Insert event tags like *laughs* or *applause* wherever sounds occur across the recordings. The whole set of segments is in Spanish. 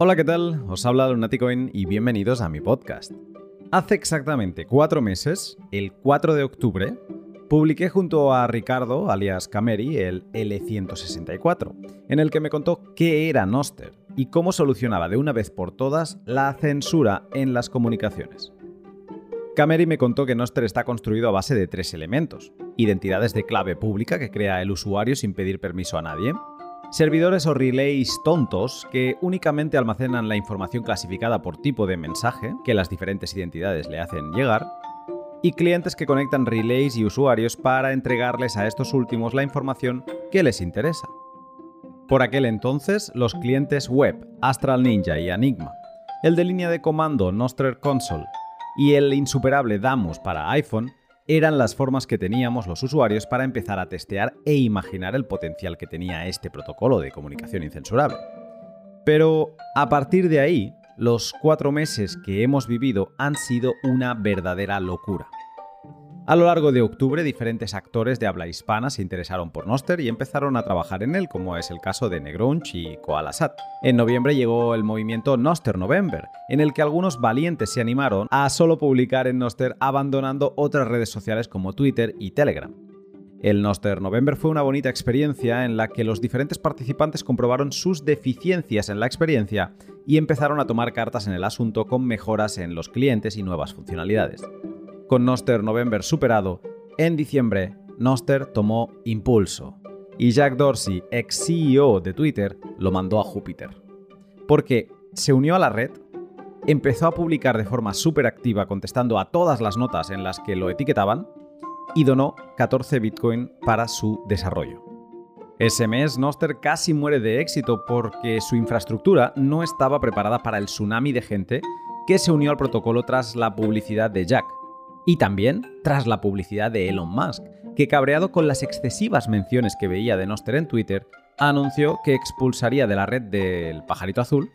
Hola, ¿qué tal? Os habla Lunaticoin y bienvenidos a mi podcast. Hace exactamente cuatro meses, el 4 de octubre, publiqué junto a Ricardo, alias Cameri, el L164, en el que me contó qué era Noster y cómo solucionaba de una vez por todas la censura en las comunicaciones. Cameri me contó que Noster está construido a base de tres elementos. Identidades de clave pública que crea el usuario sin pedir permiso a nadie, servidores o relays tontos que únicamente almacenan la información clasificada por tipo de mensaje que las diferentes identidades le hacen llegar, y clientes que conectan relays y usuarios para entregarles a estos últimos la información que les interesa. Por aquel entonces, los clientes web Astral Ninja y Enigma, el de línea de comando Nostrer Console y el insuperable Damus para iPhone eran las formas que teníamos los usuarios para empezar a testear e imaginar el potencial que tenía este protocolo de comunicación incensurable. Pero a partir de ahí, los cuatro meses que hemos vivido han sido una verdadera locura. A lo largo de octubre, diferentes actores de habla hispana se interesaron por Noster y empezaron a trabajar en él, como es el caso de Negrunch y Koalasat. En noviembre llegó el movimiento Noster November, en el que algunos valientes se animaron a solo publicar en Noster abandonando otras redes sociales como Twitter y Telegram. El Noster November fue una bonita experiencia en la que los diferentes participantes comprobaron sus deficiencias en la experiencia y empezaron a tomar cartas en el asunto con mejoras en los clientes y nuevas funcionalidades. Con Noster November superado, en diciembre, Noster tomó impulso. Y Jack Dorsey, ex CEO de Twitter, lo mandó a Júpiter. Porque se unió a la red, empezó a publicar de forma súper activa contestando a todas las notas en las que lo etiquetaban y donó 14 Bitcoin para su desarrollo. Ese mes, Noster casi muere de éxito porque su infraestructura no estaba preparada para el tsunami de gente que se unió al protocolo tras la publicidad de Jack, y también tras la publicidad de Elon Musk, que cabreado con las excesivas menciones que veía de Noster en Twitter, anunció que expulsaría de la red del pajarito azul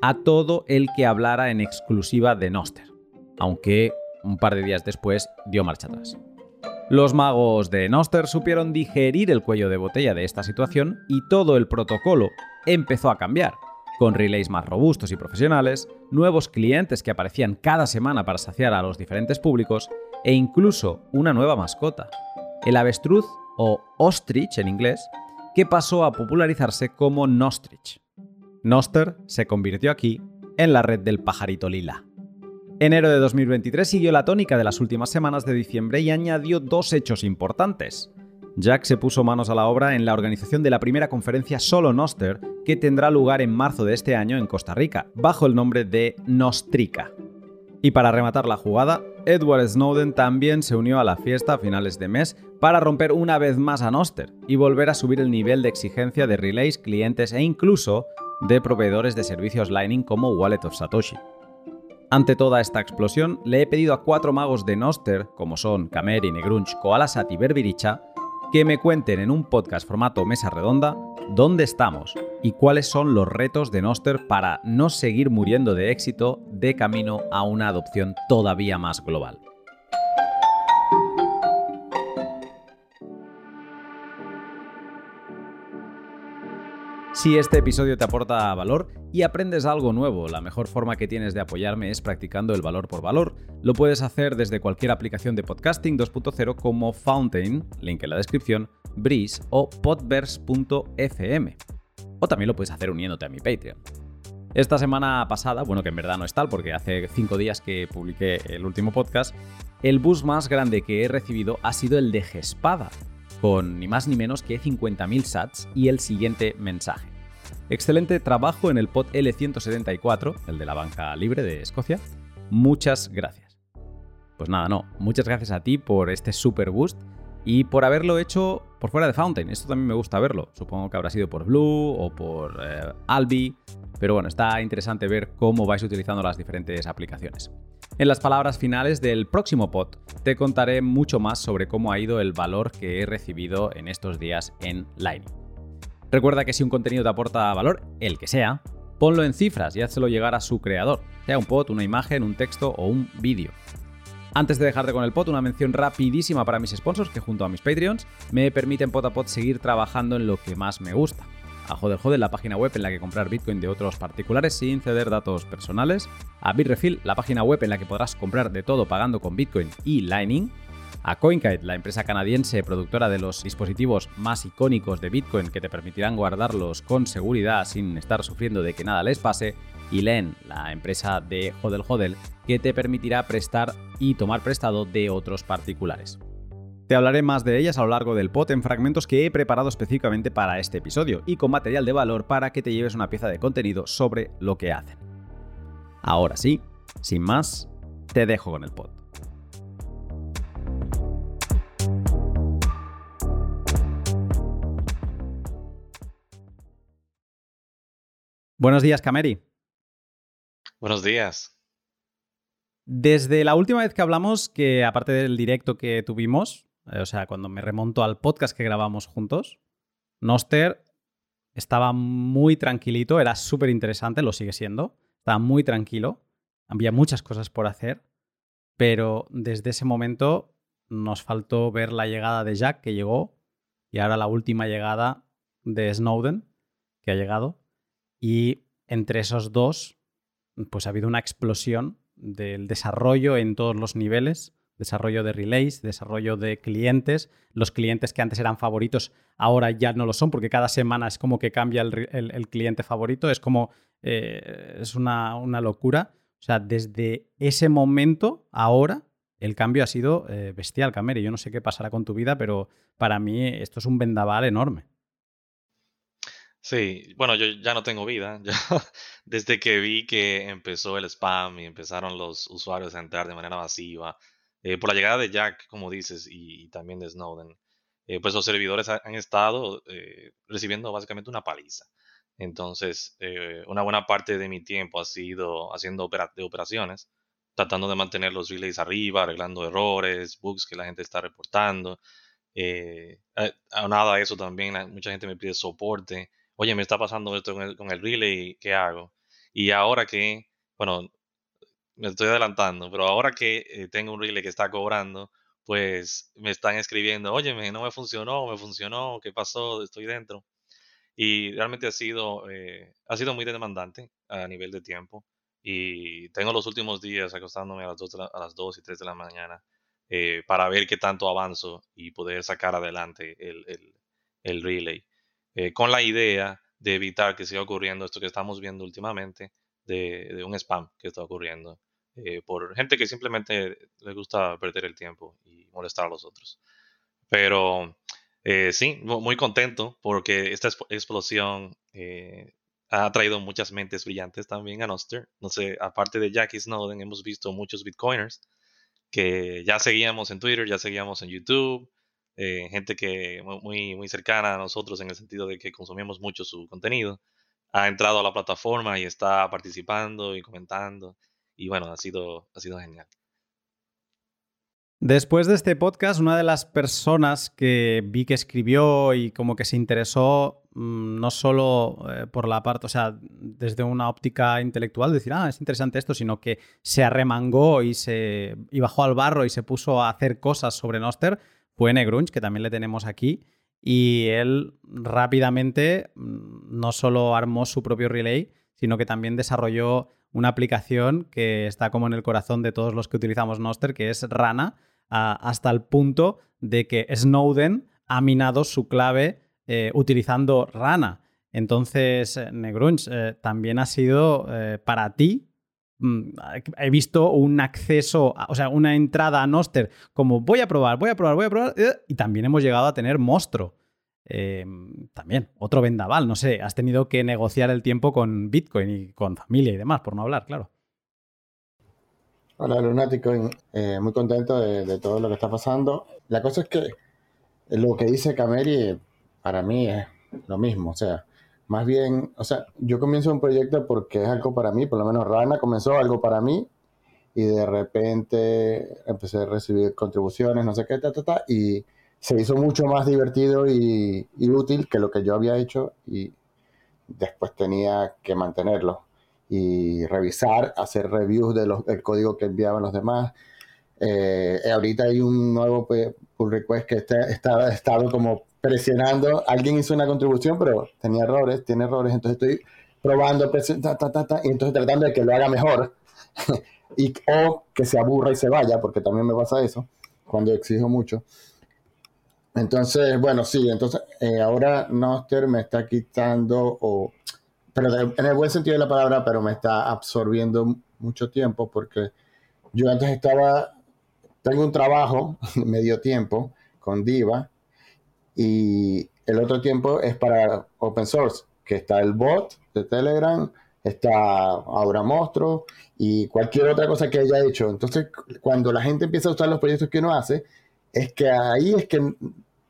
a todo el que hablara en exclusiva de Noster, aunque un par de días después dio marcha atrás. Los magos de Noster supieron digerir el cuello de botella de esta situación y todo el protocolo empezó a cambiar, con relays más robustos y profesionales, nuevos clientes que aparecían cada semana para saciar a los diferentes públicos e incluso una nueva mascota, el avestruz o ostrich en inglés, que pasó a popularizarse como Nostrich. Noster se convirtió aquí en la red del pajarito lila. Enero de 2023 siguió la tónica de las últimas semanas de diciembre y añadió dos hechos importantes. Jack se puso manos a la obra en la organización de la primera conferencia Solo Noster, que tendrá lugar en marzo de este año en Costa Rica, bajo el nombre de Nostrica. Y para rematar la jugada, Edward Snowden también se unió a la fiesta a finales de mes para romper una vez más a Noster y volver a subir el nivel de exigencia de relays, clientes e incluso de proveedores de servicios Lightning como Wallet of Satoshi. Ante toda esta explosión, le he pedido a cuatro magos de Noster, como son Kameri, Negrunch, Koalasat y Berbiricha, que me cuenten en un podcast formato mesa redonda dónde estamos y cuáles son los retos de Noster para no seguir muriendo de éxito de camino a una adopción todavía más global. Si este episodio te aporta valor y aprendes algo nuevo, la mejor forma que tienes de apoyarme es practicando el valor por valor. Lo puedes hacer desde cualquier aplicación de podcasting 2.0 como Fountain, link en la descripción, Breeze o podverse.fm. O también lo puedes hacer uniéndote a mi Patreon. Esta semana pasada, bueno que en verdad no es tal porque hace cinco días que publiqué el último podcast, el bus más grande que he recibido ha sido el de Gespada, con ni más ni menos que 50.000 sats y el siguiente mensaje. Excelente trabajo en el pod L174, el de la banca libre de Escocia. Muchas gracias. Pues nada, no, muchas gracias a ti por este super boost y por haberlo hecho por fuera de Fountain. Esto también me gusta verlo. Supongo que habrá sido por Blue o por eh, Albi, pero bueno, está interesante ver cómo vais utilizando las diferentes aplicaciones. En las palabras finales del próximo pod te contaré mucho más sobre cómo ha ido el valor que he recibido en estos días en Lightning. Recuerda que si un contenido te aporta valor, el que sea, ponlo en cifras y hazlo llegar a su creador, sea un pod, una imagen, un texto o un vídeo. Antes de dejarte con el pod, una mención rapidísima para mis sponsors que junto a mis Patreons me permiten pot a pot seguir trabajando en lo que más me gusta. A Hodel Hodel, la página web en la que comprar Bitcoin de otros particulares sin ceder datos personales, a Bitrefill, la página web en la que podrás comprar de todo pagando con Bitcoin y Lightning, a CoinKite, la empresa canadiense productora de los dispositivos más icónicos de Bitcoin que te permitirán guardarlos con seguridad sin estar sufriendo de que nada les pase, y Len, la empresa de Hodel Hodel, que te permitirá prestar y tomar prestado de otros particulares. Te hablaré más de ellas a lo largo del pot en fragmentos que he preparado específicamente para este episodio y con material de valor para que te lleves una pieza de contenido sobre lo que hacen. Ahora sí, sin más, te dejo con el pod. Buenos días, Cameri. Buenos días. Desde la última vez que hablamos, que aparte del directo que tuvimos, eh, o sea, cuando me remonto al podcast que grabamos juntos, Noster estaba muy tranquilito, era súper interesante, lo sigue siendo, estaba muy tranquilo, había muchas cosas por hacer, pero desde ese momento nos faltó ver la llegada de Jack, que llegó, y ahora la última llegada de Snowden, que ha llegado, y entre esos dos, pues ha habido una explosión del desarrollo en todos los niveles desarrollo de relays, desarrollo de clientes. Los clientes que antes eran favoritos ahora ya no lo son porque cada semana es como que cambia el, cliente favorito. Es como, eh, es una, locura. O sea, desde ese momento, ahora, el cambio ha sido eh, bestial, Cameri. Yo no sé qué pasará con tu vida, pero para mí esto es un vendaval enorme. Sí, bueno, yo ya no tengo vida. *laughs* desde que vi que empezó el spam y empezaron los usuarios a entrar de manera masiva, eh, por la llegada de Jack, como dices, y, también de Snowden, eh, pues los servidores han estado eh, recibiendo básicamente una paliza. Entonces, una buena parte de mi tiempo ha sido haciendo de operaciones, tratando de mantener los relays arriba, arreglando errores, bugs que la gente está reportando. aunado a eso también, mucha gente me pide soporte. Oye, me está pasando esto con el, relay, ¿qué hago? Y ahora que, bueno, me estoy adelantando, pero ahora que eh, tengo un relay que está cobrando, pues me están escribiendo, oye, no me funcionó, me funcionó, ¿qué pasó? Estoy dentro. Y realmente ha sido, eh, ha sido muy demandante a nivel de tiempo. Y tengo los últimos días acostándome a las 2, a las 2 y 3 de la mañana eh, para ver qué tanto avanzo y poder sacar adelante el, el, relay. Con la idea de evitar que siga ocurriendo esto que estamos viendo últimamente de, un spam que está ocurriendo. Eh, por gente que simplemente le gusta perder el tiempo y molestar a los otros. Pero eh, sí, muy contento porque esta explosión eh, ha traído muchas mentes brillantes también a Noster. No sé, aparte de Jackie Snowden, hemos visto muchos Bitcoiners que ya seguíamos en Twitter, ya seguíamos en YouTube, gente que muy, muy cercana a nosotros en el sentido de que consumimos mucho su contenido, ha entrado a la plataforma y está participando y comentando y bueno, ha sido, ha sido genial. Después de este podcast, una de las personas que vi que escribió y como que se interesó mm, no solo eh, por la parte, o sea, desde una óptica intelectual, decir, ah, es interesante esto, sino que se arremangó y, se, y bajó al barro y se puso a hacer cosas sobre Noster, fue Negrunch, que también le tenemos aquí. Y él rápidamente mm, no solo armó su propio relay, sino que también desarrolló una aplicación que está como en el corazón de todos los que utilizamos Noster, que es Rana, hasta el punto de que Snowden ha minado su clave eh, utilizando Rana. Entonces, eh, Negrunch, eh, también ha sido para ti. Mm, he visto un acceso, o sea, una entrada a Noster como voy a probar, voy a probar, voy a probar, y también hemos llegado a tener Monstruo. Em, también, otro vendaval, no sé, has tenido que negociar el tiempo con Bitcoin y con familia y demás, por no hablar, claro. Hola, Lunático, eh, muy contento de, todo lo que está pasando. La cosa es que lo que dice Cameri para mí es lo mismo, o sea, más bien, o sea, yo comienzo un proyecto porque es algo para mí, por lo menos Rana comenzó algo para mí y de repente empecé a recibir contribuciones, no sé qué, ta, ta, ta, y se hizo mucho más divertido y, útil que lo que yo había hecho y después tenía que mantenerlo y revisar, hacer reviews de los, del código que enviaban los demás. Eh, ahorita hay un nuevo pull request que está, está estado como presionando. Alguien hizo una contribución, pero tenía errores, tiene errores. Entonces estoy probando, y entonces tratando de que lo haga mejor. *laughs* y, o que se aburra y se vaya, porque también me pasa eso cuando exijo mucho. Entonces, bueno, sí, entonces eh, ahora Noster me está quitando, o, pero en el buen sentido de la palabra, pero me está absorbiendo mucho tiempo porque yo antes estaba, tengo un trabajo *laughs* medio tiempo con Diva y el otro tiempo es para open source, que está el bot de Telegram, está ahora Monstruo y cualquier otra cosa que haya hecho. Entonces, cuando la gente empieza a usar los proyectos que uno hace, es que ahí es que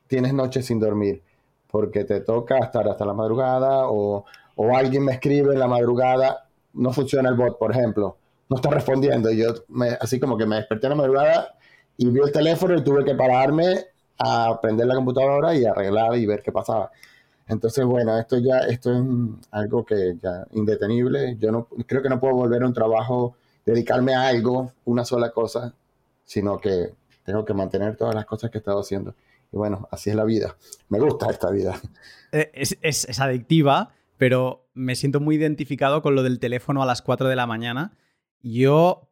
tienes noches sin dormir, porque te toca estar hasta la madrugada o, o alguien me escribe en la madrugada, no funciona el bot, por ejemplo, no está respondiendo. Y yo, me, así como que me desperté en la madrugada y vi el teléfono y tuve que pararme a prender la computadora y arreglar y ver qué pasaba. Entonces, bueno, esto ya esto es algo que ya indetenible. Yo no creo que no puedo volver a un trabajo, dedicarme a algo, una sola cosa, sino que tengo que mantener todas las cosas que he estado haciendo. Y bueno, así es la vida. Me gusta esta vida. Eh, es, es, adictiva, pero me siento muy identificado con lo del teléfono a las 4 de la mañana. Yo,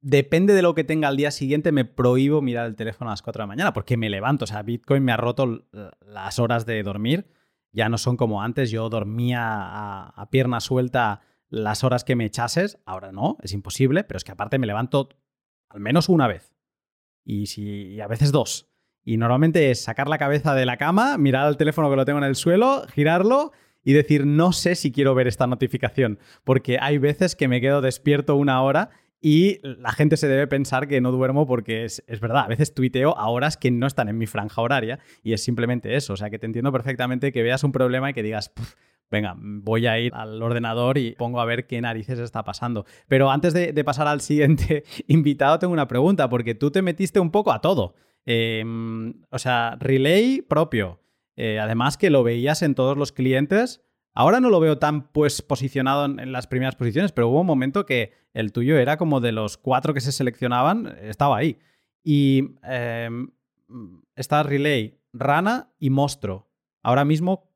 depende de lo que tenga al día siguiente, me prohíbo mirar el teléfono a las 4 de la mañana porque me levanto. O sea, Bitcoin me ha roto las horas de dormir. Ya no son como antes. Yo dormía a, pierna suelta las horas que me echases. Ahora no, es imposible, pero es que aparte me levanto al menos una vez. Y, si, y a veces dos. Y normalmente es sacar la cabeza de la cama, mirar al teléfono que lo tengo en el suelo, girarlo y decir, no sé si quiero ver esta notificación, porque hay veces que me quedo despierto una hora y la gente se debe pensar que no duermo porque es, verdad, a veces tuiteo a horas que no están en mi franja horaria y es simplemente eso, o sea que te entiendo perfectamente que veas un problema y que digas, venga, voy a ir al ordenador y pongo a ver qué narices está pasando. Pero antes de, de pasar al siguiente *laughs* invitado, tengo una pregunta, porque tú te metiste un poco a todo. Em, o sea, relay propio. Eh, además que lo veías en todos los clientes. Ahora no lo veo tan pues posicionado en, las primeras posiciones, pero hubo un momento que el tuyo era como de los cuatro que se seleccionaban, estaba ahí. Y em, está Relay, Rana y Monstro. Ahora mismo,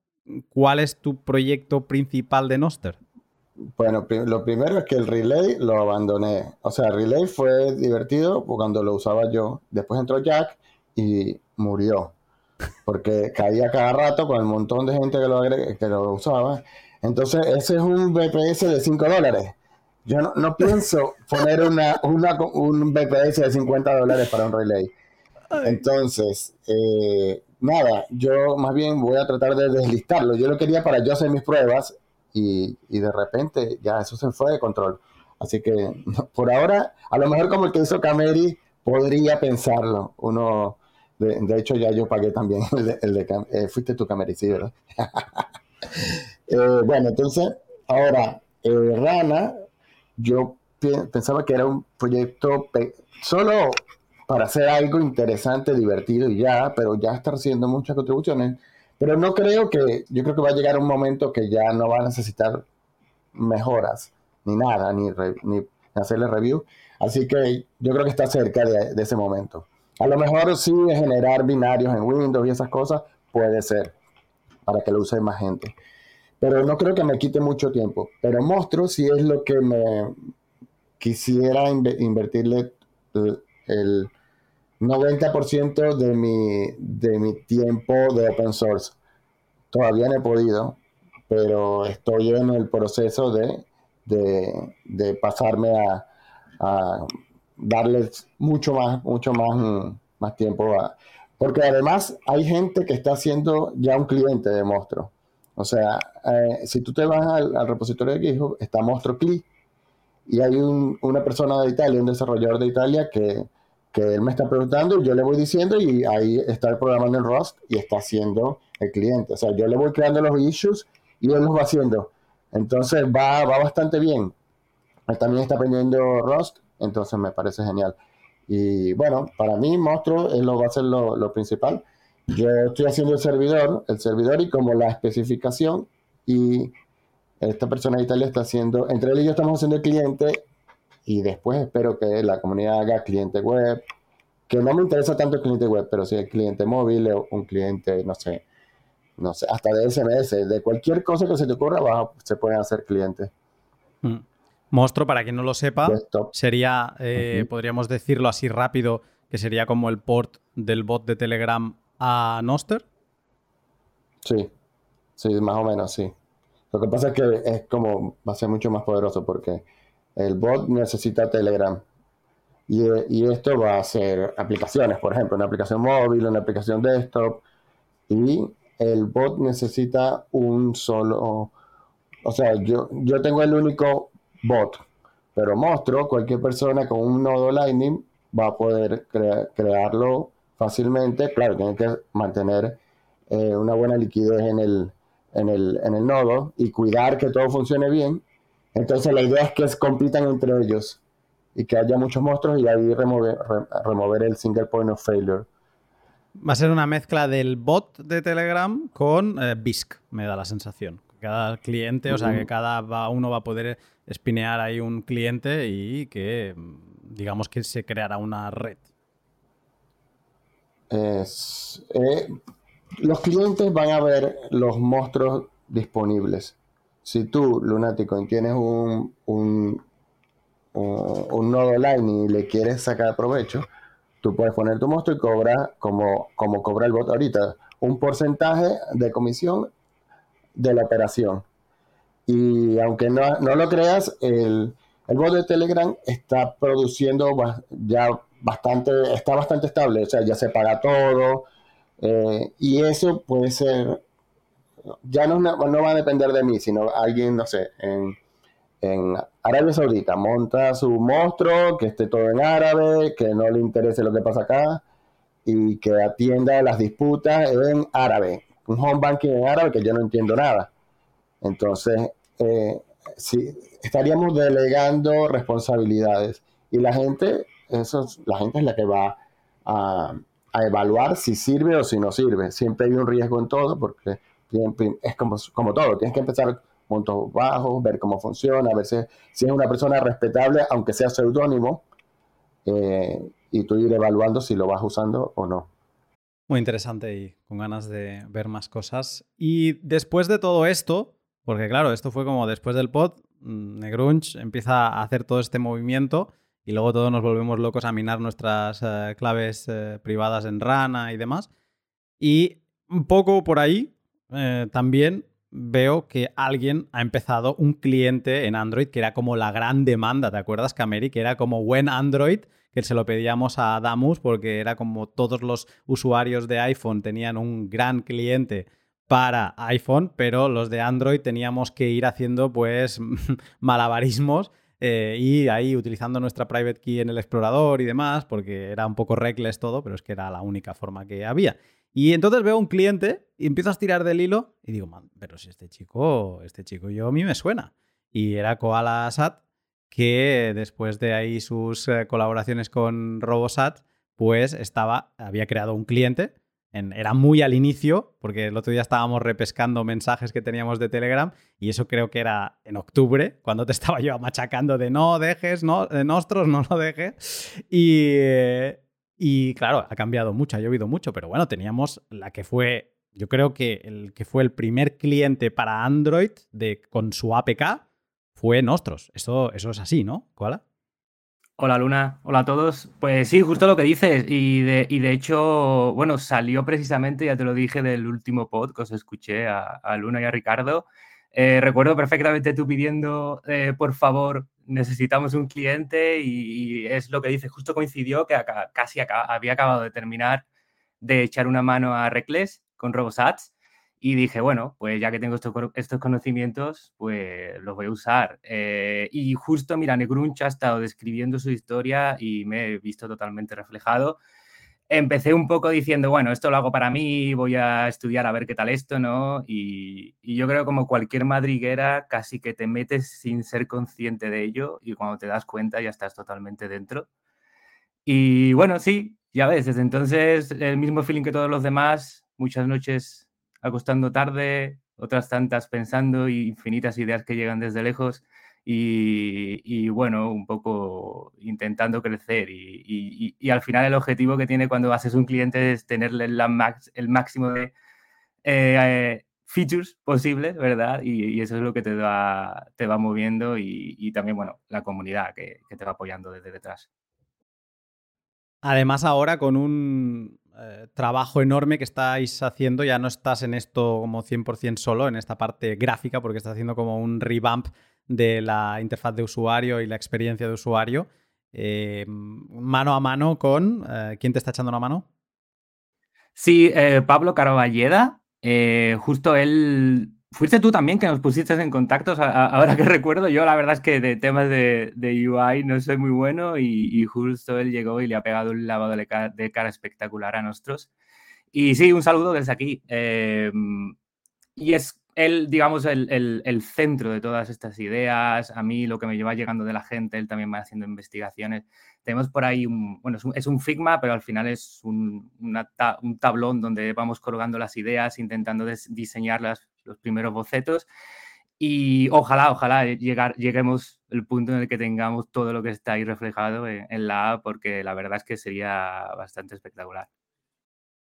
¿cuál es tu proyecto principal de Noster? Bueno, lo primero es que el relay lo abandoné. O sea, el relay fue divertido cuando lo usaba yo. Después entró Jack y murió. Porque caía cada rato con el montón de gente que lo, que lo usaba. Entonces, ese es un BPS de 5 dólares. Yo no, pienso poner una, un BPS de 50 dólares para un relay. Entonces, eh, nada, yo más bien voy a tratar de deslistarlo. Yo lo quería para yo hacer mis pruebas y, de repente ya eso se fue de control. Así que *laughs* por ahora, a lo mejor como el que hizo Cameri, podría pensarlo. Uno, de, hecho ya yo pagué también el de, eh, fuiste tu Cameri, sí, ¿verdad? *laughs* Eh, bueno, entonces, ahora, eh, Rana, yo pensaba que era un proyecto solo para hacer algo interesante, divertido y ya, pero ya está recibiendo muchas contribuciones pero no creo que, yo creo que va a llegar un momento que ya no va a necesitar mejoras, ni nada, ni, ni hacerle review. Así que yo creo que está cerca de, ese momento. A lo mejor sí generar binarios en Windows y esas cosas, puede ser, para que lo use más gente. Pero no creo que me quite mucho tiempo. Pero Monstruo sí es lo que me quisiera invertirle el 90% de mi, de mi tiempo de open source. Todavía no he podido, pero estoy en el proceso de, de, pasarme a, a, darles mucho más, mucho más, más tiempo. porque además hay gente que está haciendo ya un cliente de Monstruo. O sea, eh, si tú te vas al, repositorio de GitHub, está Monstruo Click y hay una persona de Italia, un desarrollador de Italia que que él me está preguntando yo le voy diciendo y ahí está el programa en Rust y está haciendo el cliente. O sea, yo le voy creando los issues y él los va haciendo. Entonces va, va bastante bien. También está aprendiendo Rust, entonces me parece genial. Y bueno, para mí Monstruo es lo, va a ser lo, principal. Yo estoy haciendo el servidor, el servidor y como la especificación y esta persona de Italia está haciendo, entre él y yo estamos haciendo el cliente y después espero que la comunidad haga cliente web que no me interesa tanto el cliente web, pero si el cliente móvil o un cliente, no sé, no sé, hasta de SMS, de cualquier cosa que se te ocurra, se pueden hacer clientes. Mm. Monstruo, para quien no lo sepa, sería, eh, podríamos decirlo así rápido, que sería como el port del bot de Telegram a Noster. Sí, sí, más o menos, sí. Lo que pasa es que es como, va a ser mucho más poderoso porque el bot necesita Telegram. Y, y esto va a ser aplicaciones, por ejemplo, una aplicación móvil, una aplicación desktop. Y el bot necesita un solo, o sea, yo, yo tengo el único bot, pero monstruo, cualquier persona con un nodo Lightning va a poder crearlo fácilmente. Claro, tiene que mantener eh, una buena liquidez en el, en, el, en el nodo y cuidar que todo funcione bien. Entonces la idea es que compitan entre ellos y que haya muchos monstruos y ahí remover, remover el single point of failure. Va a ser una mezcla del bot de Telegram con eh, BISC, me da la sensación. Cada cliente, o sea, que cada uno va a poder espinear ahí un cliente y que, digamos que se creará una red. Eh, los clientes van a ver los monstruos disponibles. Si tú, Lunático, tienes un, un, un, nodo Lightning y le quieres sacar provecho, tú puedes poner tu monstruo y cobrar, como, como cobra el bot ahorita, un porcentaje de comisión de la operación. Y aunque no, lo creas, el, el, bot de Telegram está produciendo ya bastante, está bastante estable, o sea, ya se paga todo. Eh, y eso puede ser, ya no, no va a depender de mí, sino alguien, no sé, en, en Arabia Saudita monta su monstruo, que esté todo en árabe, que no le interese lo que pasa acá y que atienda las disputas en árabe. Un home banking en árabe que yo no entiendo nada. Entonces, eh, sí, estaríamos delegando responsabilidades y la gente, eso la gente es la que va a, evaluar si sirve o si no sirve. Siempre hay un riesgo en todo porque es como, como todo, tienes que empezar montos bajos, ver cómo funciona, ver si, es una persona respetable, aunque sea seudónimo, eh, y tú ir evaluando si lo vas usando o no. Muy interesante y con ganas de ver más cosas. Y después de todo esto, porque claro, esto fue como después del pod, mm, Negrunch empieza a hacer todo este movimiento y luego todos nos volvemos locos a minar nuestras eh, claves eh, privadas en Rana y demás. Y un poco por ahí también veo que alguien ha empezado un cliente en Android que era como la gran demanda, ¿te acuerdas, Cameri? Que era como buen Android, que se lo pedíamos a Damus porque era como todos los usuarios de iPhone tenían un gran cliente para iPhone, pero los de Android teníamos que ir haciendo pues *laughs* malabarismos eh, y ahí utilizando nuestra private key en el explorador y demás, porque era un poco reckless todo, pero es que era la única forma que había. Y entonces veo un cliente y empiezo a estirar del hilo y digo, pero si este chico, este chico yo a mí me suena. Y era Koala Sat, que después de ahí sus eh, colaboraciones con Robosat, pues estaba, había creado un cliente. era muy al inicio, porque el otro día estábamos repescando mensajes que teníamos de Telegram y eso creo que era en octubre, cuando te *laughs* estaba yo machacando de no dejes, no, de nostros, no lo dejes. Y, eh, y claro, ha cambiado mucho, ha llovido mucho, pero bueno, teníamos la que fue, yo creo que el que fue el primer cliente para Android de, con su APK fue Nostros. Eso, eso es así, ¿no? Hola Luna, hola a todos. Pues sí, justo lo que dices. Y de, y de hecho, bueno, salió precisamente, ya te lo dije, del último pod que os escuché a, Luna y a Ricardo. Eh, recuerdo perfectamente tú pidiendo, eh, por favor, necesitamos un cliente y, es lo que dice, justo coincidió que casi había acabado de terminar de echar una mano a Reckless con RoboSats y dije, bueno, pues ya que tengo estos, estos conocimientos, pues los voy a usar. Eh, y justo, mira, Negrunch ha estado describiendo su historia y me he visto totalmente reflejado empecé un poco diciendo, bueno, esto lo hago para mí, voy a estudiar a ver qué tal esto, ¿no? Y, yo creo como cualquier madriguera, casi que te metes sin ser consciente de ello y cuando te das cuenta ya estás totalmente dentro. Y bueno, sí, ya ves, desde entonces el mismo feeling que todos los demás, muchas noches acostando tarde, otras tantas pensando y infinitas ideas que llegan desde lejos y, bueno, un poco intentando crecer y, al final el objetivo que tiene cuando haces un cliente es tenerle el máximo de eh, features posibles, ¿verdad? Y, eso es lo que te va, te va moviendo y, también, bueno, la comunidad que, te va apoyando desde detrás. Además, ahora con un eh, trabajo enorme que estáis haciendo, ya no estás en esto como 100% solo, en esta parte gráfica, porque estás haciendo como un revamp de la interfaz de usuario y la experiencia de usuario, eh, mano a mano con... Eh, ¿Quién te está echando una mano? Sí, Pablo Caraballeda. justo él Fuiste tú también que nos pusiste en contacto, ahora que *laughs* recuerdo, yo la verdad es que de temas de, UI no soy muy bueno y, justo él llegó y le ha pegado un lavado de cara, espectacular a nosotros. Y sí, un saludo desde aquí. Em, y es él, digamos, el, centro de todas estas ideas. A mí lo que me lleva llegando de la gente, él también va haciendo investigaciones. Tenemos por ahí un, bueno, es un, Figma, pero al final es un, un tablón donde vamos colgando las ideas, intentando diseñarlas los primeros bocetos. Y ojalá, ojalá llegar, lleguemos el punto en el que tengamos todo lo que está ahí reflejado en, la app, porque la verdad es que sería bastante espectacular.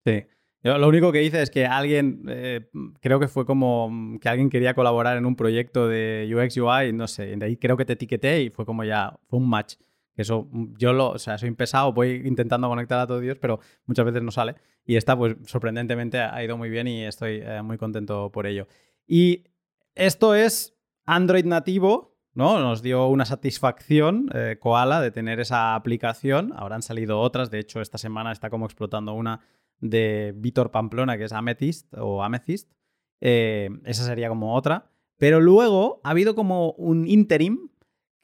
Sí. lo único que hice es que alguien, eh, creo que fue como que alguien quería colaborar en un proyecto de UX UI, no sé, de ahí creo que te etiqueté y fue como ya, fue un match. Eso, yo lo, o sea, soy pesado, voy intentando conectar a todo Dios, pero muchas veces no sale. Y esta, pues sorprendentemente ha ido muy bien y estoy eh, muy contento por ello. Y esto es Android nativo, ¿no? Nos dio una satisfacción eh, Koala de tener esa aplicación. Ahora han salido otras, de hecho esta semana está como explotando una de Víctor Pamplona que es Amethyst o Amethyst. Eh, esa sería como otra. Pero luego ha habido como un interim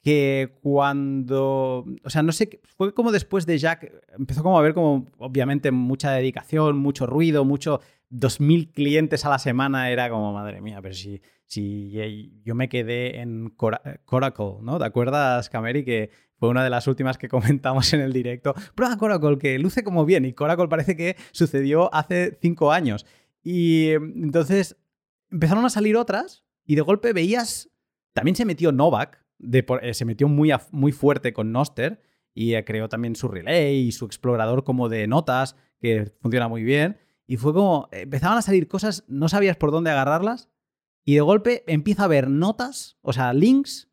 que cuando, o sea, no sé, fue como después de Jack, empezó como a ver como, obviamente, mucha dedicación, mucho ruido, mucho, 2.000 clientes a la semana, era como, madre mía, pero si, si yo me quedé en Coracle, ¿no? ¿Te acuerdas, Cameri, que fue una de las últimas que *laughs* comentamos en el directo? Prueba Coracle, que luce como bien, y Coracle parece que sucedió hace cinco años. Y entonces empezaron a salir otras, y de golpe veías, también se metió Novak, eh, se metió muy, muy fuerte con Noster y eh, creó también su relay y su explorador como de notas, que funciona muy bien. Y fue como, empezaban a salir cosas, no sabías por dónde agarrarlas, y de golpe empieza a haber notas, o sea, links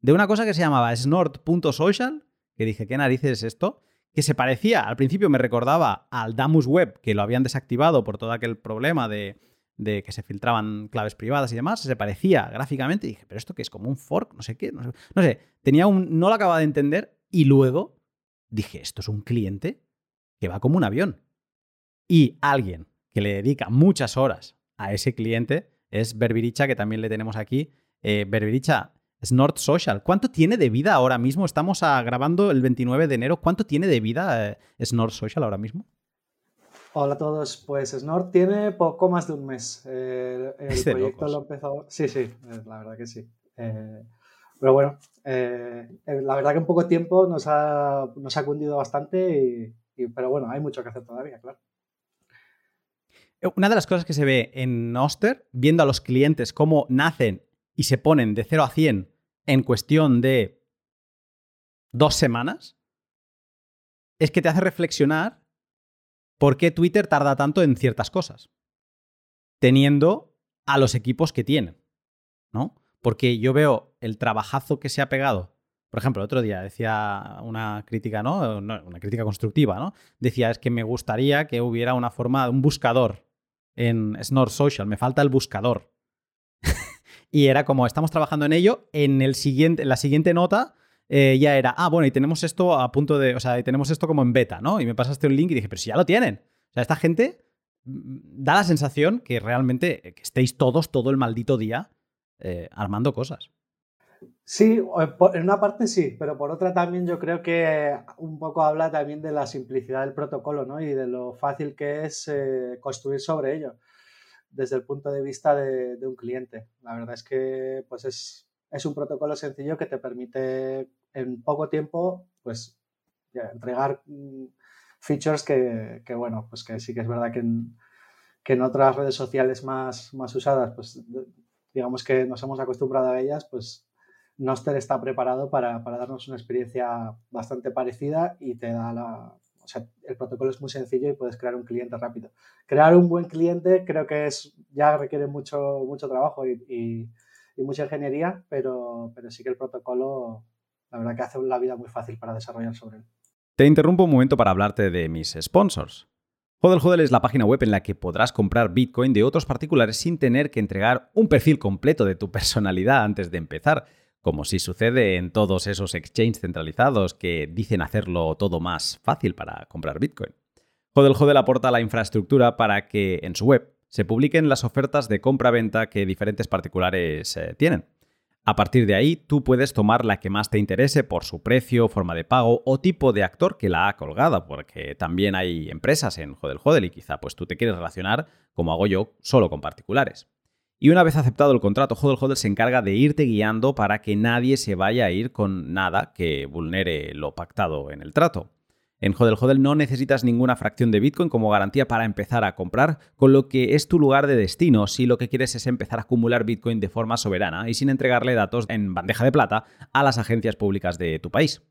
de una cosa que se llamaba snort.social, que dije, ¿qué narices es esto? Que se parecía, al principio me recordaba al Damus Web, que lo habían desactivado por todo aquel problema de, de que se filtraban claves privadas y demás, se parecía gráficamente y dije, pero esto que es como un fork, no sé qué, no sé, tenía un, no lo acababa de entender y luego dije, esto es un cliente que va como un avión. Y alguien que le dedica muchas horas a ese cliente es Berbiricha, que también le tenemos aquí. Eh, Berbiricha, Snort Social. ¿Cuánto tiene de vida ahora mismo? Estamos grabando el 29 de enero. ¿Cuánto tiene de vida eh, Snort Social ahora mismo? Hola a todos, pues Snort tiene poco más de un mes. el proyecto lo ha empezado. Sí, sí, eh, la verdad que sí. Eh, pero bueno, eh, la verdad que en poco tiempo nos ha, nos ha cundido bastante, y, pero bueno, hay mucho que hacer todavía, claro. Una de las cosas que se ve en Oster, viendo a los clientes cómo nacen y se ponen de 0 a 100 en cuestión de dos semanas, es que te hace reflexionar ¿por qué Twitter tarda tanto en ciertas cosas? Teniendo a los equipos que tienen, ¿no? Porque yo veo el trabajazo que se ha pegado. Por ejemplo, el otro día decía una crítica, ¿no? Una crítica constructiva, ¿no? Decía, es que me gustaría que hubiera una forma, un buscador en Snort Social. Me falta el buscador. *laughs* y era como, estamos trabajando en ello. En, el siguiente, en la siguiente nota eh, ya era, ah, bueno, y tenemos esto a punto de, o sea, y tenemos esto como en beta, ¿no? Y me pasaste un link y dije, pero si ya lo tienen. O sea, esta gente mm, da la sensación que realmente eh, que estéis todos todo el maldito día eh, armando cosas. Sí, en una parte sí, pero por otra también yo creo que un poco habla también de la simplicidad del protocolo, ¿no? Y de lo fácil que es construir sobre ello desde el punto de vista de, de, un cliente. La verdad es que pues es, es un protocolo sencillo que te permite en poco tiempo, pues, entregar mm, features que, bueno, pues que sí que es verdad que en, que en otras redes sociales más, más usadas, pues digamos que nos hemos acostumbrado a ellas, pues Noster está preparado para, darnos una experiencia bastante parecida y te da la... O sea, el protocolo es muy sencillo y puedes crear un cliente rápido. Crear un buen cliente creo que es ya requiere mucho, mucho trabajo y, mucha ingeniería, pero, pero sí que el protocolo, la verdad que hace la vida muy fácil para desarrollar sobre él. Te interrumpo un momento para hablarte de mis sponsors. Hodel Hodel es la página web en la que podrás comprar Bitcoin de otros particulares sin tener que entregar un perfil completo de tu personalidad antes de empezar como si sucede en todos esos exchanges centralizados que dicen hacerlo todo más fácil para comprar Bitcoin. Hodel Hodel aporta la infraestructura para que en su web se publiquen las ofertas de compra-venta que diferentes particulares eh, tienen. A partir de ahí, tú puedes tomar la que más te interese por su precio, forma de pago o tipo de actor que la ha colgado, porque también hay empresas en Hodel Hodel y quizá pues tú te quieres relacionar, como hago yo, solo con particulares. Y una vez aceptado el contrato, Hodel Hodel se encarga de irte guiando para que nadie se vaya a ir con nada que vulnere lo pactado en el trato. En Hodel Hodel no necesitas ninguna fracción de Bitcoin como garantía para empezar a comprar, con lo que es tu lugar de destino si lo que quieres es empezar a acumular Bitcoin de forma soberana y sin entregarle datos en bandeja de plata a las agencias públicas de tu país.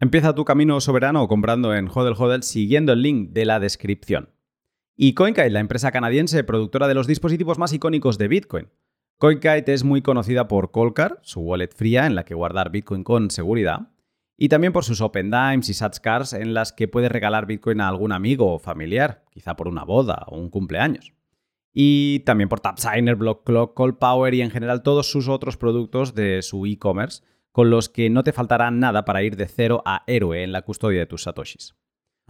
Empieza tu camino soberano comprando en Hodel Hodel siguiendo el link de la descripción. Y CoinKite, la empresa canadiense productora de los dispositivos más icónicos de Bitcoin. CoinKite es muy conocida por Colcar, su wallet fría en la que guardar Bitcoin con seguridad, y también por sus Open Dimes y Sats Cards en las que puedes regalar Bitcoin a algún amigo o familiar, quizá por una boda o un cumpleaños. Y también por TapSigner, BlockClock, Call Power y en general todos sus otros productos de su e-commerce, con los que no te faltará nada para ir de cero a héroe en la custodia de tus satoshis.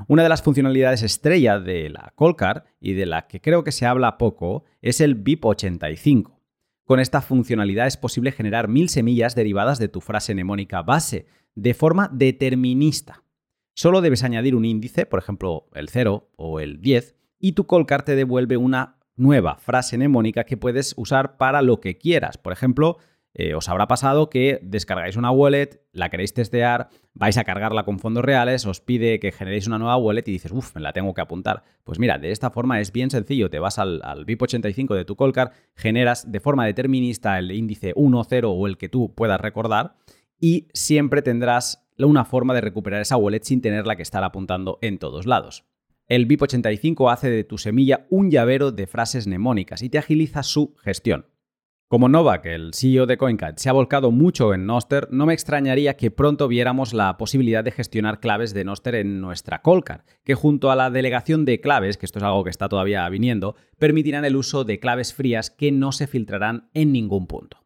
Una de las funcionalidades estrella de la Colcar y de la que creo que se habla poco es el BIP85. Con esta funcionalidad es posible generar mil semillas derivadas de tu frase mnemónica base de forma determinista. Solo debes añadir un índice, por ejemplo el 0 o el 10, y tu Colcar te devuelve una nueva frase mnemónica que puedes usar para lo que quieras. Por ejemplo, eh, os habrá pasado que descargáis una wallet, la queréis testear, vais a cargarla con fondos reales, os pide que generéis una nueva wallet y dices, uff, me la tengo que apuntar. Pues mira, de esta forma es bien sencillo, te vas al, al BIP85 de tu Colcar, generas de forma determinista el índice 1, 0 o el que tú puedas recordar y siempre tendrás una forma de recuperar esa wallet sin tenerla que estar apuntando en todos lados. El BIP85 hace de tu semilla un llavero de frases mnemónicas y te agiliza su gestión. Como Novak, el CEO de CoinKite, se ha volcado mucho en Noster, no me extrañaría que pronto viéramos la posibilidad de gestionar claves de Noster en nuestra Colcar, que junto a la delegación de claves, que esto es algo que está todavía viniendo, permitirán el uso de claves frías que no se filtrarán en ningún punto.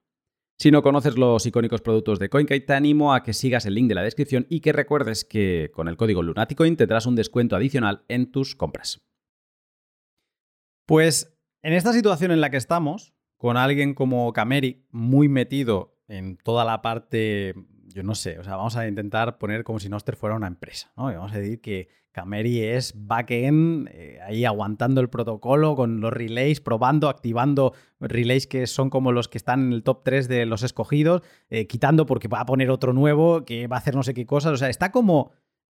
Si no conoces los icónicos productos de CoinKite, te animo a que sigas el link de la descripción y que recuerdes que con el código Lunaticoin tendrás un descuento adicional en tus compras. Pues en esta situación en la que estamos, con alguien como Cameri muy metido en toda la parte, yo no sé, o sea, vamos a intentar poner como si Noster fuera una empresa, ¿no? vamos a decir que Cameri es backend, eh, ahí aguantando el protocolo con los relays, probando, activando relays que son como los que están en el top 3 de los escogidos, eh, quitando porque va a poner otro nuevo que va a hacer no sé qué cosas, o sea, está como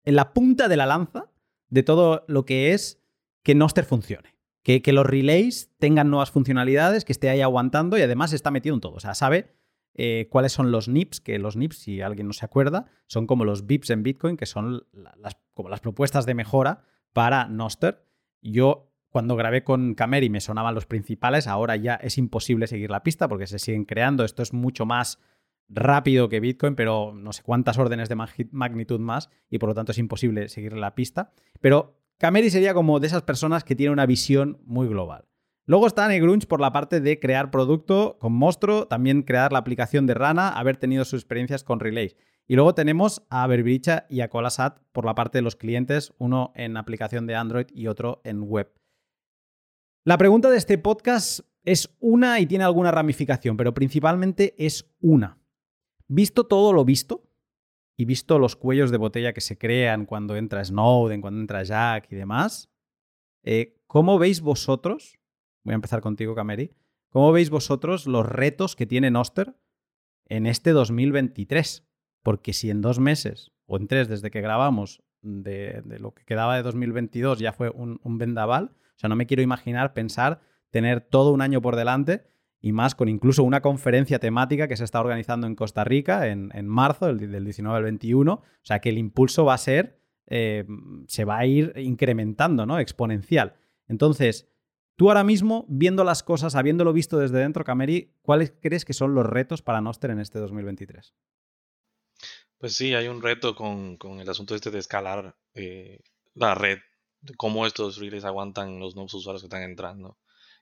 en la punta de la lanza de todo lo que es que Noster funcione que, los relays tengan nuevas funcionalidades, que esté ahí aguantando y además está metido en todo. O sea, sabe eh, cuáles son los NIPs, que los NIPs, si alguien no se acuerda, son como los VIPs en Bitcoin, que son las, como las propuestas de mejora para Noster. Yo cuando grabé con Cameri me sonaban los principales, ahora ya es imposible seguir la pista porque se siguen creando. Esto es mucho más rápido que Bitcoin, pero no sé cuántas órdenes de magnitud más y por lo tanto es imposible seguir la pista. Pero Cameri sería como de esas personas que tienen una visión muy global. Luego está Negrunch por la parte de crear producto con Monstro, también crear la aplicación de Rana, haber tenido sus experiencias con Relays. Y luego tenemos a Berbericha y a Colasat por la parte de los clientes, uno en aplicación de Android y otro en web. La pregunta de este podcast es una y tiene alguna ramificación, pero principalmente es una. Visto todo lo visto, y visto los cuellos de botella que se crean cuando entra Snowden, cuando entra Jack y demás, eh, ¿cómo veis vosotros, voy a empezar contigo, Cameri, cómo veis vosotros los retos que tiene Noster en este 2023? Porque si en dos meses o en tres desde que grabamos de, lo que quedaba de 2022 ya fue un, un vendaval, o sea, no me quiero imaginar pensar tener todo un año por delante y más con incluso una conferencia temática que se está organizando en Costa Rica en, marzo, del, 19 al 21. O sea que el impulso va a ser, eh, se va a ir incrementando, ¿no? Exponencial. Entonces, tú ahora mismo, viendo las cosas, habiéndolo visto desde dentro, Cameri, ¿cuáles crees que son los retos para Noster en este 2023? Pues sí, hay un reto con, el asunto este de escalar eh, la red, cómo estos relays aguantan los nuevos usuarios que están entrando.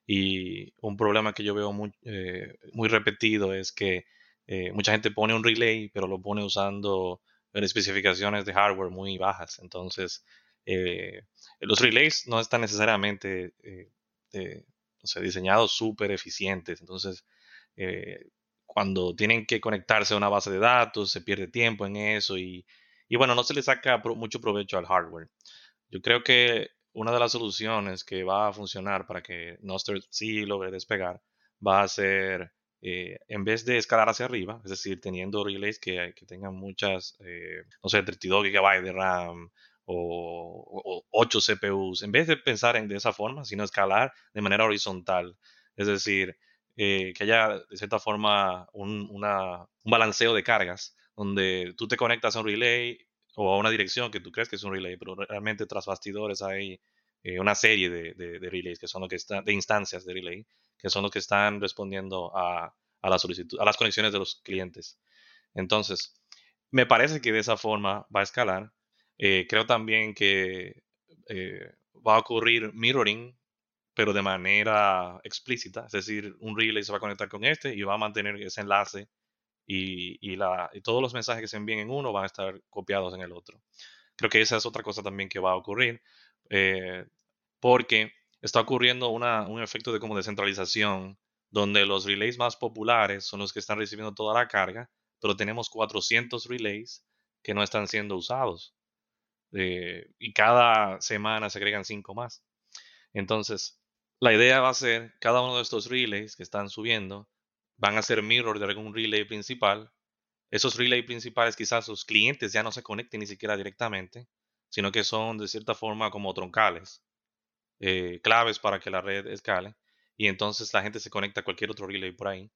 Y un problema que yo veo muy, eh, muy repetido es que eh, mucha gente pone un relay, pero lo pone usando especificaciones de hardware muy bajas. Entonces, los relays no están necesariamente diseñados súper eficientes. Entonces, cuando tienen que conectarse a una base de datos, se pierde tiempo en eso y, bueno, no se le saca mucho provecho al hardware. Yo creo que una de las soluciones que va a funcionar para que Noster sí logre despegar va a ser, eh, en vez de escalar hacia arriba, es decir, teniendo relays que, tengan muchas, eh, no sé, 32 GB de RAM o, 8 CPUs, en vez de pensar en de esa forma, sino escalar de manera horizontal. Es decir, eh, que haya de cierta forma un, balanceo de cargas, donde tú te conectas a un relay o a una dirección que tú crees que es un relay, pero realmente tras bastidores hay eh, una serie de, relays que son lo que están, de instancias de relay, que son los que están respondiendo a, la solicitud, a las conexiones de los clientes. Entonces, me parece que de esa forma va a escalar. Eh, creo también que va a ocurrir mirroring pero de manera explícita. Es decir, un relay se va a conectar con este y va a mantener ese enlace y, todos los mensajes que se envíen en uno van a estar copiados en el otro. Creo que esa es otra cosa también que va a ocurrir, eh, porque está ocurriendo un efecto de como descentralización, donde los relays más populares son los que están recibiendo toda la carga, pero tenemos 400 relays que no están siendo usados. Eh, y cada semana se agregan 5 más. Entonces, la idea va a ser, cada uno de estos relays que están subiendo van a ser mirror de algún relay principal. Esos relays principales quizás los clientes ya no se conecten ni siquiera directamente, sino que son de cierta forma como troncales, eh, claves para que la red escale. Y entonces la gente se conecta a cualquier otro relay por ahí.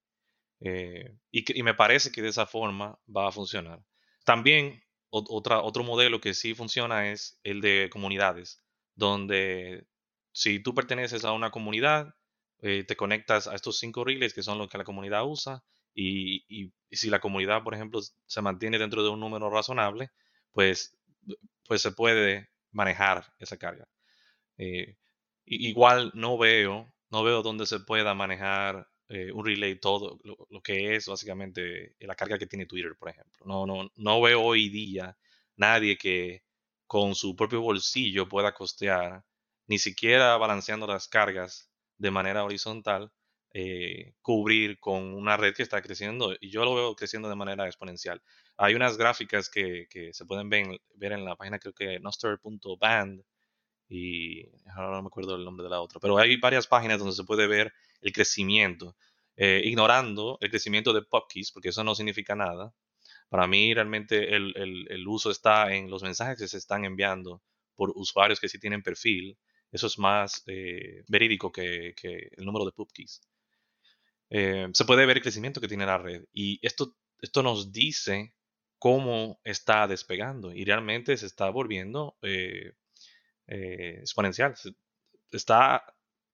Eh, y, me parece que de esa forma va a funcionar. También otra, otro modelo que sí funciona es el de comunidades, donde si tú perteneces a una comunidad, eh, te conectas a estos cinco relays que son los que la comunidad usa y, si la comunidad, por ejemplo, se mantiene dentro de un número razonable, pues, pues se puede manejar esa carga. Eh, igual no veo, no veo dónde se pueda manejar eh, un relay todo lo, que es básicamente la carga que tiene Twitter, por ejemplo. No, no, no veo hoy día nadie que con su propio bolsillo pueda costear ni siquiera balanceando las cargas de manera horizontal, eh, cubrir con una red que está creciendo y yo lo veo creciendo de manera exponencial. Hay unas gráficas que, se pueden ver, ver, en la página, creo que noster.band y ahora no me acuerdo el nombre de la otra, pero hay varias páginas donde se puede ver el crecimiento, eh, ignorando el crecimiento de PubKeys, porque eso no significa nada. Para mí realmente el, el uso está en los mensajes que se están enviando por usuarios que sí tienen perfil eso es más eh, verídico que, el número de pubkeys. Eh, se puede ver el crecimiento que tiene la red y esto, esto nos dice cómo está despegando y realmente se está volviendo eh, exponencial. está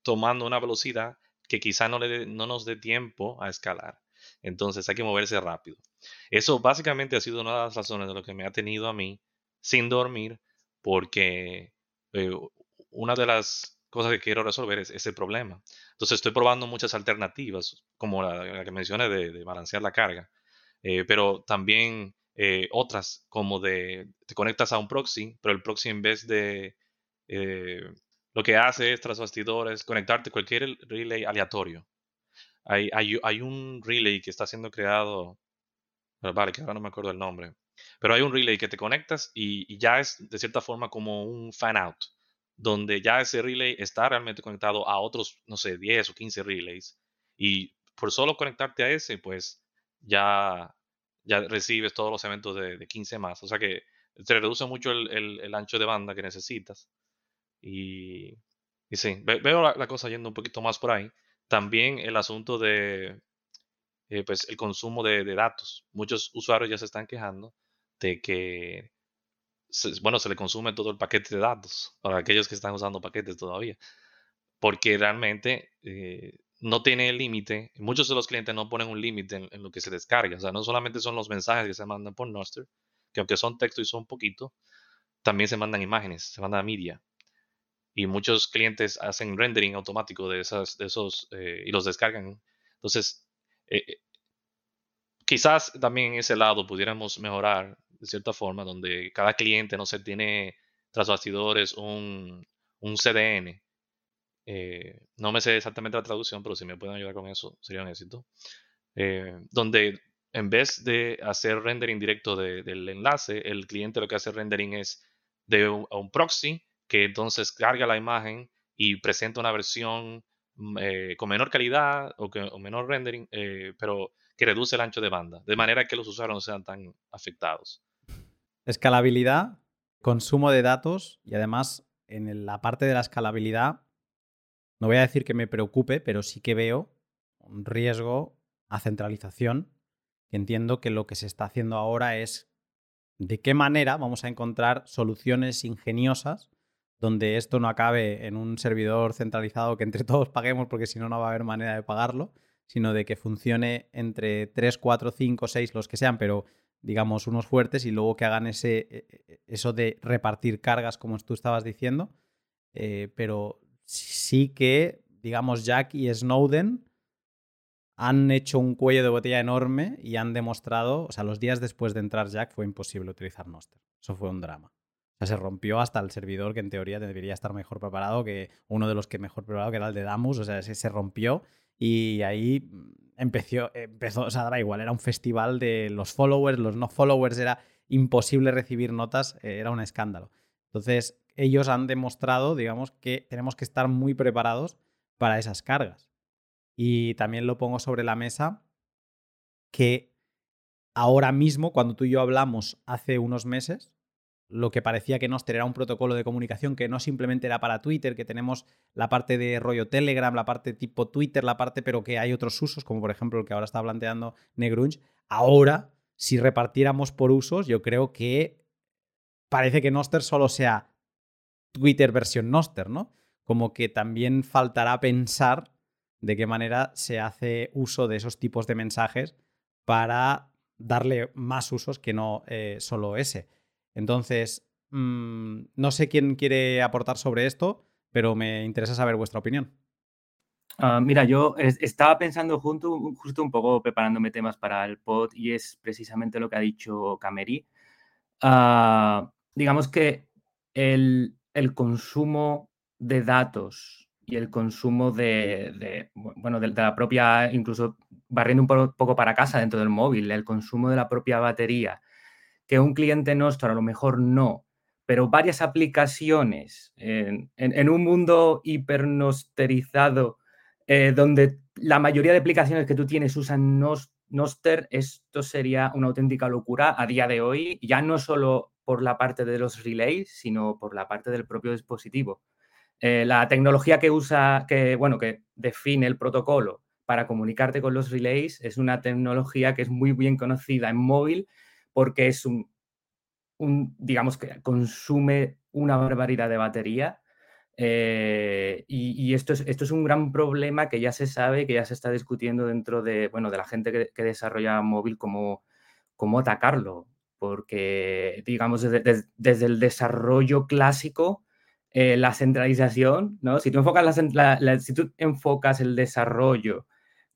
tomando una velocidad que quizá no, le, no nos dé tiempo a escalar. Entonces hay que moverse rápido. Eso básicamente ha sido una de las razones de lo que me ha tenido a mí sin dormir porque una de las cosas que quiero resolver es ese problema. Entonces estoy probando muchas alternativas, como la, que mencioné de, balancear la carga, eh, pero también eh, otras como de te conectas a un proxy, pero el proxy en vez de eh, lo que hace es tras bastidores conectarte a cualquier relay aleatorio. Hay, hay, un relay que está siendo creado, vale, que ahora no me acuerdo el nombre, pero hay un relay que te conectas y, y ya es de cierta forma como un fan out donde ya ese relay está realmente conectado a otros, no sé, 10 o 15 relays. Y por solo conectarte a ese, pues ya, ya recibes todos los eventos de, 15 más. O sea que te reduce mucho el, ancho de banda que necesitas. Y, y sí, veo la, cosa yendo un poquito más por ahí. También el asunto de eh, pues, el consumo de, datos. Muchos usuarios ya se están quejando de que, bueno, se le consume todo el paquete de datos para aquellos que están usando paquetes todavía. Porque realmente eh, no tiene límite. Muchos de los clientes no ponen un límite en, lo que se descarga. O sea, no solamente son los mensajes que se mandan por Noster, que aunque son texto y son poquito, también se mandan imágenes, se manda media. Y muchos clientes hacen rendering automático de, esas, esos eh, y los descargan. Entonces, eh, eh, quizás también en ese lado pudiéramos mejorar de cierta forma, donde cada cliente, no sé, tiene tras bastidores un, un CDN eh, no me sé exactamente la traducción, pero si me pueden ayudar con eso, sería un éxito. Eh, donde en vez de hacer rendering directo del enlace, el cliente lo que hace rendering es de un, proxy que entonces carga la imagen y presenta una versión mm, eh, con menor calidad o, que, menor rendering, pero que reduce el ancho de banda, de manera que los usuarios no sean tan afectados. Escalabilidad, consumo de datos y además en la parte de la escalabilidad no voy a decir que me preocupe, pero sí que veo un riesgo a centralización. Entiendo que lo que se está haciendo ahora es de qué manera vamos a encontrar soluciones ingeniosas donde esto no acabe en un servidor centralizado que entre todos paguemos porque si no, no va a haber manera de pagarlo, sino de que funcione entre 3, 4, 5, 6, los que sean, pero digamos unos fuertes y luego que hagan ese, e, e, eso de repartir cargas como tú estabas diciendo. Eh, pero sí que, digamos, Jack y Snowden han hecho un cuello de botella enorme y han demostrado, o sea, los días después de entrar Jack fue imposible utilizar Noster. Eso fue un drama. O sea, se rompió hasta el servidor que en teoría debería estar mejor preparado que uno de los que mejor preparado, que era el de Damus. O sea, se, se rompió y ahí empezó, empezó, o sea, daba igual, era un festival de los followers, los no followers, era imposible recibir notas, eh, era un escándalo. Entonces, ellos han demostrado, digamos, que tenemos que estar muy preparados para esas cargas. Y también lo pongo sobre la mesa que ahora mismo, cuando tú y yo hablamos hace unos meses, lo que parecía que Noster era un protocolo de comunicación que no simplemente era para Twitter, que tenemos la parte de rollo Telegram, la parte tipo Twitter, la parte, pero que hay otros usos, como por ejemplo el que ahora está planteando Negrunch. Ahora, si repartiéramos por usos, yo creo que parece que Noster solo sea Twitter versión Noster, ¿no? Como que también faltará pensar de qué manera se hace uso de esos tipos de mensajes para darle más usos que no eh, solo ese. Entonces, mm, no sé quién quiere aportar sobre esto, pero me interesa saber vuestra opinión. Ah, mira, yo estaba pensando junto, justo un poco preparándome temas para el pod y es precisamente lo que ha dicho Cameri. Ah, digamos que el, consumo de datos y el consumo de, bueno, de, la propia, incluso barriendo un poco para casa dentro del móvil, el consumo de la propia batería, que un cliente nuestro a lo mejor no, pero varias aplicaciones en, un mundo hipernosterizado eh, donde la mayoría de aplicaciones que tú tienes usan Noster, esto sería una auténtica locura a día de hoy, ya no solo por la parte de los relays, sino por la parte del propio dispositivo. Eh, la tecnología que usa, que, bueno, que define el protocolo para comunicarte con los relays es una tecnología que es muy bien conocida en móvil porque es un, digamos que consume una barbaridad de batería. Eh, y, esto, es, esto es un gran problema que ya se sabe, que ya se está discutiendo dentro de, bueno, de la gente que, desarrolla móvil, cómo, cómo atacarlo porque, digamos, desde, el desarrollo clásico, eh, la centralización, ¿no? Si tú, enfocas si tú enfocas el desarrollo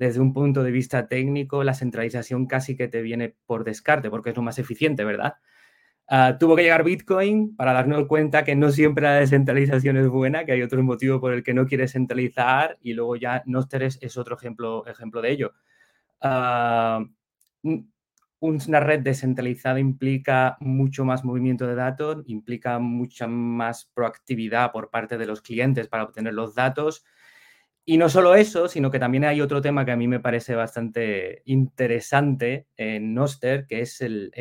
desde un punto de vista técnico, la centralización casi que te viene por descarte, porque es lo más eficiente, ¿verdad? Ah, tuvo que llegar Bitcoin para darnos cuenta que no siempre la descentralización es buena, que hay otro motivo por el que no quieres centralizar y luego ya Noster es, es otro ejemplo, ejemplo de ello. Uh, una red descentralizada implica mucho más movimiento de datos, implica mucha más proactividad por parte de los clientes para obtener los datos. Y no solo eso, sino que también hay otro tema que a mí me parece bastante interesante en Noster, que es el,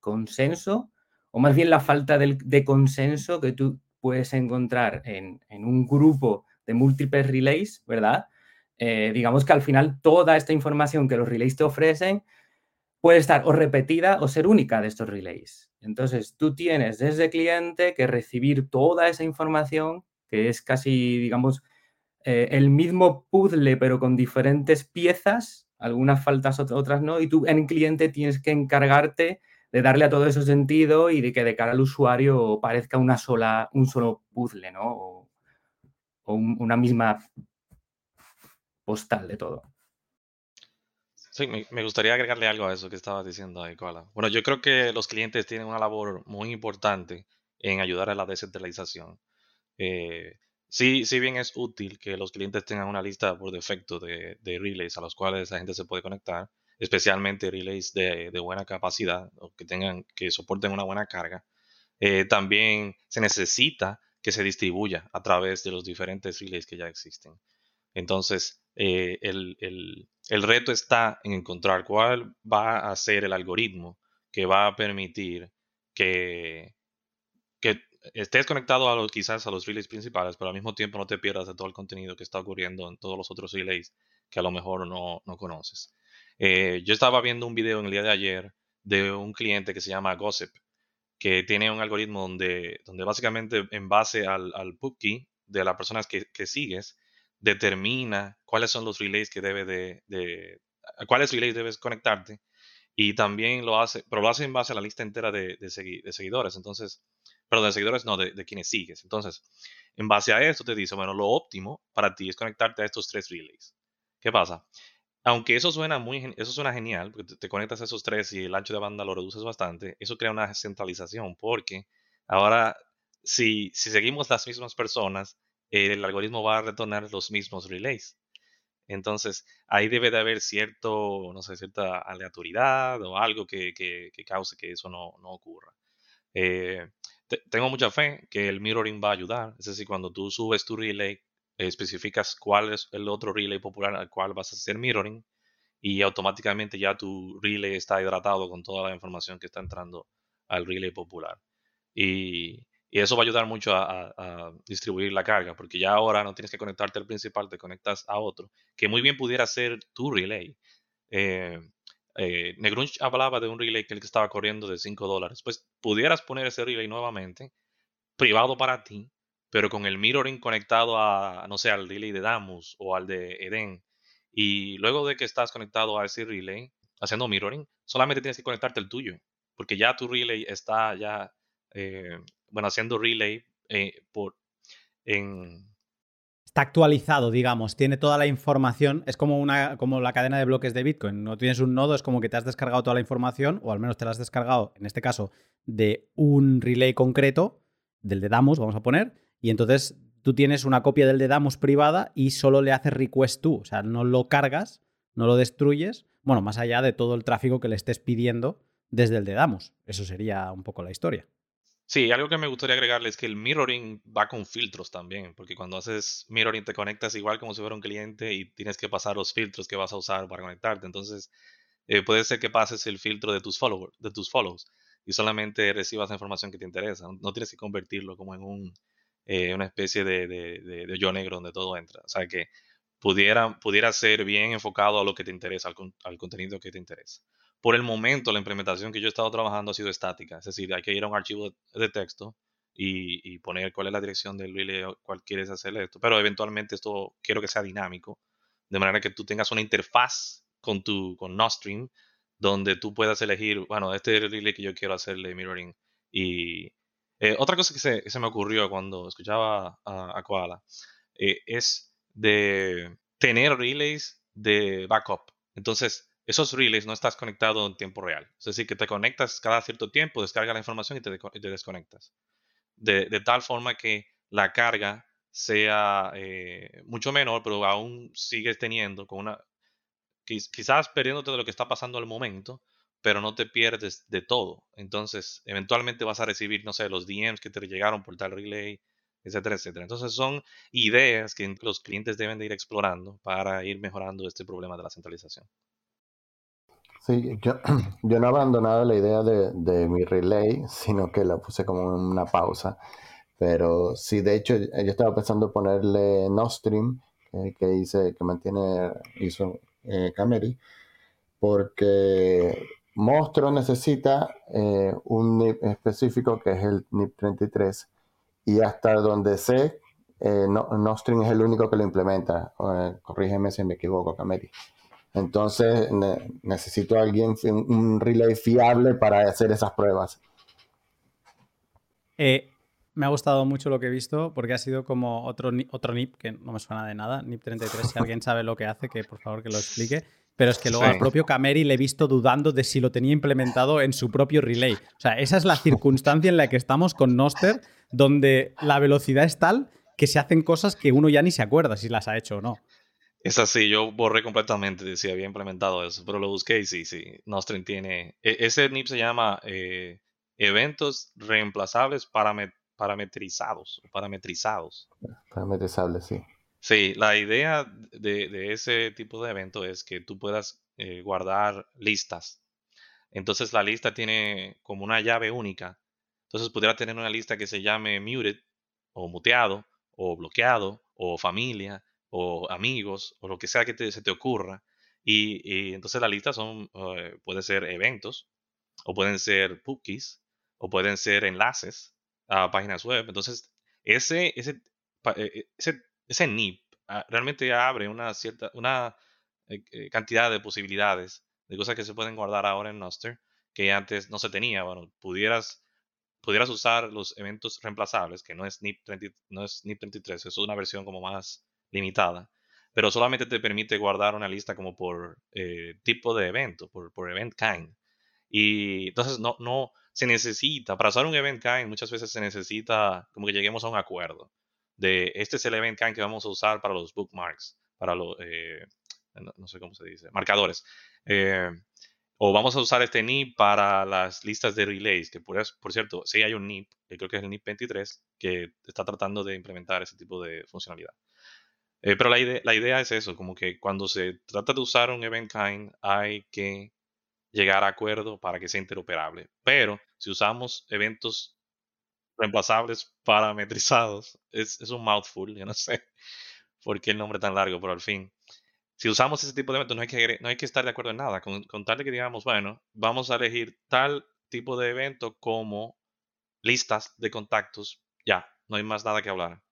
consenso, o más bien la falta de, consenso que tú puedes encontrar en, un grupo de múltiples relays, ¿verdad? eh, digamos que al final toda esta información que los relays te ofrecen puede estar o repetida o ser única de estos relays. Entonces, tú tienes desde cliente que recibir toda esa información, que es casi, digamos, eh, el mismo puzzle, pero con diferentes piezas, algunas faltas, otras no, y tú en cliente tienes que encargarte de darle a todo eso sentido y de que de cara al usuario parezca una sola, un solo puzzle, ¿no? O, una misma postal de todo. Sí, me, gustaría agregarle algo a eso que estabas diciendo ahí, Koala. Bueno, yo creo que los clientes tienen una labor muy importante en ayudar a la descentralización. Eh, sí, sí bien es útil que los clientes tengan una lista por defecto de, relays a los cuales la gente se puede conectar, especialmente relays de, buena capacidad o que tengan, que soporten una buena carga. Eh, también se necesita que se distribuya a través de los diferentes relays que ya existen. Entonces, eh, el, reto está en encontrar cuál va a ser el algoritmo que va a permitir que estés conectado a los, quizás a los relays principales, pero al mismo tiempo no te pierdas de todo el contenido que está ocurriendo en todos los otros relays que a lo mejor no, conoces. Eh, yo estaba viendo un video en el día de ayer de un cliente que se llama Gossip, que tiene un algoritmo donde, donde básicamente en base al, al de las personas que, que sigues, determina cuáles son los relays que debe de, a cuáles relays debes conectarte y también lo hace, pero lo hace en base a la lista entera de, de, seguidores, entonces, perdón, de seguidores no, de, quienes sigues. Entonces, en base a esto te dice, bueno, lo óptimo para ti es conectarte a estos tres relays. ¿Qué pasa? Aunque eso suena muy, eso suena genial, porque te, conectas a esos tres y el ancho de banda lo reduces bastante, eso crea una centralización, porque ahora, si, si seguimos las mismas personas, el algoritmo va a retornar los mismos relays. Entonces, ahí debe de haber cierto, no sé, cierta aleatoriedad o algo que, cause que eso no, ocurra. Eh, tengo mucha fe que el mirroring va a ayudar. Es decir, cuando tú subes tu relay, especificas cuál es el otro relay popular al cual vas a hacer mirroring y automáticamente ya tu relay está hidratado con toda la información que está entrando al relay popular. Y eso va a ayudar mucho a, distribuir la carga, porque ya ahora no tienes que conectarte al principal, te conectas a otro, que muy bien pudiera ser tu relay. Eh, eh, Negrunch hablaba de un relay que estaba corriendo de 5 dólares. Pues pudieras poner ese relay nuevamente, privado para ti, pero con el mirroring conectado a, no sé, al relay de Damus o al de Eden. Y luego de que estás conectado a ese relay, haciendo mirroring, solamente tienes que conectarte el tuyo, porque ya tu relay está ya eh, bueno, haciendo relay eh, por, en... Está actualizado, digamos, tiene toda la información, es como, una, como la cadena de bloques de Bitcoin, no tienes un nodo, es como que te has descargado toda la información, o al menos te la has descargado, en este caso, de un relay concreto, del de Damos, vamos a poner, y entonces tú tienes una copia del de Damos privada y solo le haces request tú, o sea, no lo cargas, no lo destruyes, bueno, más allá de todo el tráfico que le estés pidiendo desde el de Damos. Eso sería un poco la historia. Sí, algo que me gustaría agregarle es que el mirroring va con filtros también, porque cuando haces mirroring te conectas igual como si fuera un cliente y tienes que pasar los filtros que vas a usar para conectarte. Entonces, eh, puede ser que pases el filtro de tus followers, de tus follows y solamente recibas la información que te interesa. No tienes que convertirlo como en un, eh, una especie de, de, de, yo negro donde todo entra. O sea que pudiera, pudiera ser bien enfocado a lo que te interesa, al, al contenido que te interesa. Por el momento, la implementación que yo he estado trabajando ha sido estática, es decir, hay que ir a un archivo de texto y, poner cuál es la dirección del relay o cuál quieres hacer esto. Pero eventualmente esto quiero que sea dinámico, de manera que tú tengas una interfaz con tu con Nostream donde tú puedas elegir, bueno, este es el relay que yo quiero hacerle mirroring. Y eh, otra cosa que se, me ocurrió cuando escuchaba a, Koala eh, es de tener relays de backup. Entonces, esos relays no estás conectado en tiempo real. Es decir, que te conectas cada cierto tiempo, descarga la información y te, desconectas. De, tal forma que la carga sea eh, mucho menor, pero aún sigues teniendo con una... Quizás perdiéndote de lo que está pasando al momento, pero no te pierdes de todo. Entonces, eventualmente vas a recibir, no sé, los DMs que te llegaron por tal relay, etcétera, etcétera. Entonces, son ideas que los clientes deben de ir explorando para ir mejorando este problema de la centralización. Sí, yo, *clears throat* yo no he abandonado la idea de, de, mi relay, sino que la puse como una pausa. Pero sí, de hecho, yo estaba pensando ponerle Nostream, que hice, que mantiene, hizo eh, Cameri, porque Monstruo necesita eh, un NIP específico que es el NIP 33 y hasta donde sé, eh, Nostring es el único que lo implementa. Eh, corrígeme si me equivoco, Cameri. Entonces necesito a alguien, un relay fiable para hacer esas pruebas. Eh, me ha gustado mucho lo que he visto porque ha sido como otro, otro NIP que no me suena de nada. NIP 33, si alguien sabe lo que hace, que por favor que lo explique. Pero es que luego al propio Cameri le he visto dudando de si lo tenía implementado en su propio relay. O sea, esa es la circunstancia en la que estamos con Noster, donde la velocidad es tal que se hacen cosas que uno ya ni se acuerda si las ha hecho o no. Es así, yo borré completamente si había implementado eso, pero lo busqué y sí, sí, Nostring tiene... E, ese NIP se llama eh, Eventos Reemplazables Parametrizados. Parametrizados. Parametrizables, sí. Sí, la idea de, ese tipo de evento es que tú puedas eh, guardar listas. Entonces la lista tiene como una llave única. Entonces pudiera tener una lista que se llame muted o muteado o bloqueado o familia o amigos o lo que sea que se te ocurra. Y, entonces la lista son, eh, puede ser eventos o pueden ser cookies o pueden ser enlaces a páginas web. Entonces ese, ese, eh, ese, ese NIP ah, realmente abre una cierta, una eh, cantidad de posibilidades de cosas que se pueden guardar ahora en Noster que antes no se tenía. Bueno, pudieras pudieras usar los eventos reemplazables, que no es NIP, no es NIP 33, es una versión como más limitada, pero solamente te permite guardar una lista como por eh, tipo de evento, por, por event kind. Y entonces no, no se necesita, para usar un event kind muchas veces se necesita como que lleguemos a un acuerdo de este es el event kind que vamos a usar para los bookmarks, para los, eh, no, sé cómo se dice, marcadores. Eh, o vamos a usar este NIP para las listas de relays, que por, por cierto, sí hay un NIP, que creo que es el NIP 23, que está tratando de implementar ese tipo de funcionalidad. Eh, pero la idea, la idea es eso, como que cuando se trata de usar un event kind hay que llegar a acuerdo para que sea interoperable. Pero si usamos eventos reemplazables parametrizados, es, es un mouthful, yo no sé por qué el nombre tan largo, pero al fin. Si usamos ese tipo de eventos, no hay que, no hay que estar de acuerdo en nada. Con, con tal de que digamos, bueno, vamos a elegir tal tipo de evento como listas de contactos, ya, no hay más nada que hablar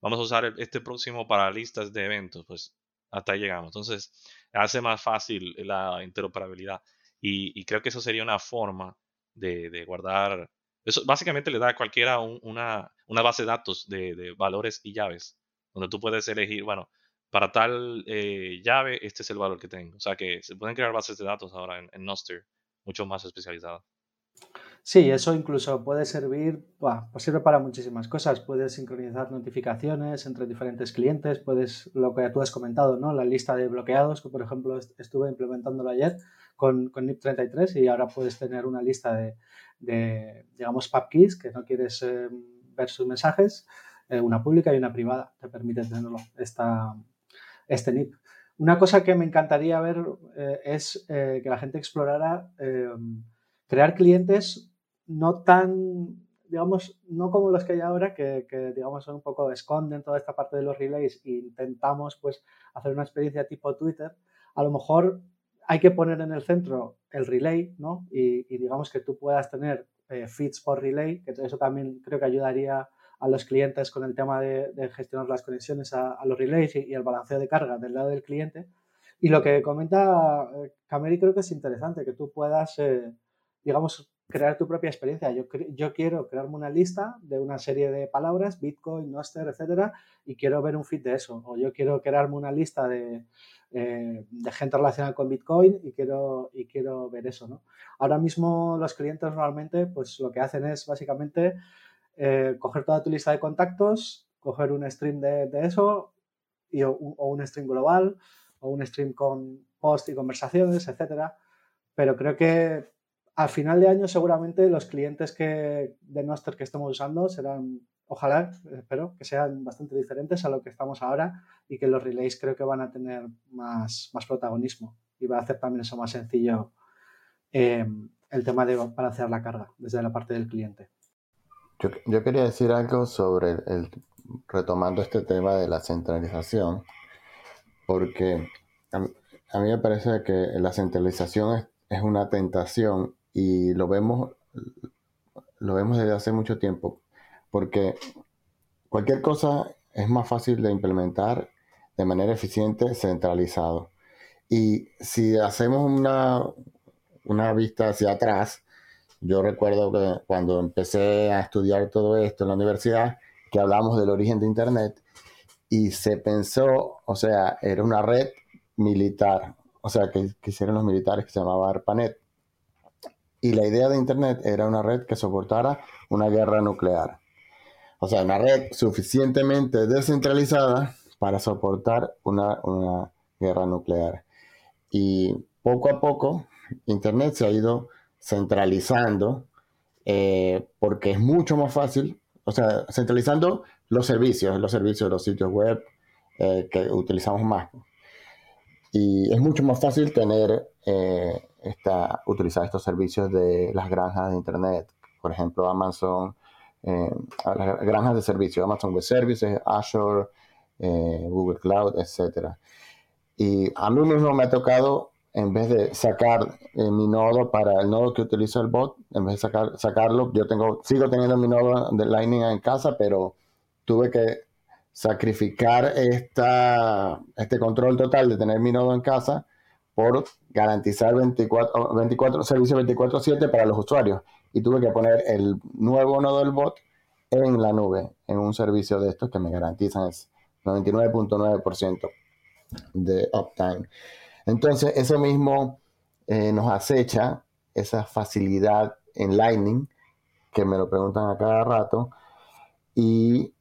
vamos a usar este próximo para listas de eventos, pues hasta ahí llegamos. Entonces, hace más fácil la interoperabilidad. Y, creo que eso sería una forma de, guardar. Eso básicamente le da a cualquiera una, base de datos de, valores y llaves, donde tú puedes elegir, bueno, para tal eh, llave, este es el valor que tengo. O sea que se pueden crear bases de datos ahora en, en mucho más especializadas. Sí, eso incluso puede servir, pues para muchísimas cosas. Puedes sincronizar notificaciones entre diferentes clientes, puedes, lo que tú has comentado, ¿no? La lista de bloqueados, que por ejemplo estuve implementándolo ayer con, con NIP33 y ahora puedes tener una lista de, de digamos, keys que no quieres em, ver sus mensajes, eh, una pública y una privada. Te permite tenerlo, esta, este NIP. Una cosa que me encantaría ver eh, es eh, que la gente explorara em, crear clientes no tan, digamos, no como los que hay ahora, que, digamos son un poco esconden toda esta parte de los relays e intentamos pues hacer una experiencia tipo Twitter. A lo mejor hay que poner en el centro el relay, ¿no? Y, digamos que tú puedas tener eh, feeds por relay, que eso también creo que ayudaría a los clientes con el tema de, gestionar las conexiones a, los relays y, el balanceo de carga del lado del cliente. Y lo que comenta eh, Cameri creo que es interesante, que tú puedas eh, digamos, crear tu propia experiencia. Yo, yo quiero crearme una lista de una serie de palabras, Bitcoin, Noster, etcétera, y quiero ver un feed de eso. O yo quiero crearme una lista de, eh, de gente relacionada con Bitcoin y quiero, y quiero ver eso, ¿no? Ahora mismo los clientes normalmente, pues lo que hacen es básicamente eh, coger toda tu lista de contactos, coger un stream de, eso, y, o, un stream global, o un stream con post y conversaciones, etcétera. Pero creo que al final de año seguramente los clientes que, de Noster que estemos usando serán, ojalá, espero, que sean bastante diferentes a lo que estamos ahora y que los relays creo que van a tener más, más protagonismo y va a hacer también eso más sencillo em, el tema de balancear la carga desde la parte del cliente. Yo, quería decir algo sobre el, retomando este tema de la centralización. porque a, mí me parece que la centralización es, una tentación y lo vemos, lo vemos desde hace mucho tiempo, porque cualquier cosa es más fácil de implementar de manera eficiente centralizado. Y si hacemos una, una vista hacia atrás, yo recuerdo que cuando empecé a estudiar todo esto en la universidad, que hablamos del origen de Internet, y se pensó, o sea, era una red militar, o sea, que, hicieron los militares que se llamaba ARPANET. Y la idea de Internet era una red que soportara una guerra nuclear. O sea, una red suficientemente descentralizada para soportar una, una guerra nuclear. Y poco a poco, Internet se ha ido centralizando eh, porque es mucho más fácil, o sea, centralizando los servicios, los servicios, los sitios web eh, que utilizamos más. Y es mucho más fácil tener, eh, esta, utilizar estos servicios de las granjas de Internet, por ejemplo, Amazon, las granjas de servicios, Amazon Web Services, Azure, Google Cloud, etc. Y a mí mismo me ha tocado en vez de sacar eh, mi nodo para el nodo que utiliza el bot, en vez de sacar, sacarlo, yo tengo, sigo teniendo mi nodo de Lightning en casa, pero tuve que sacrificar esta, este control total de tener mi nodo en casa por garantizar 24, 24 servicios 24/7 para los usuarios. Y tuve que poner el nuevo nodo del bot en la nube, en un servicio de estos que me garantizan es 99.9% de uptime. Entonces, eso mismo eh, nos acecha, esa facilidad en Lightning, que me lo preguntan a cada rato, y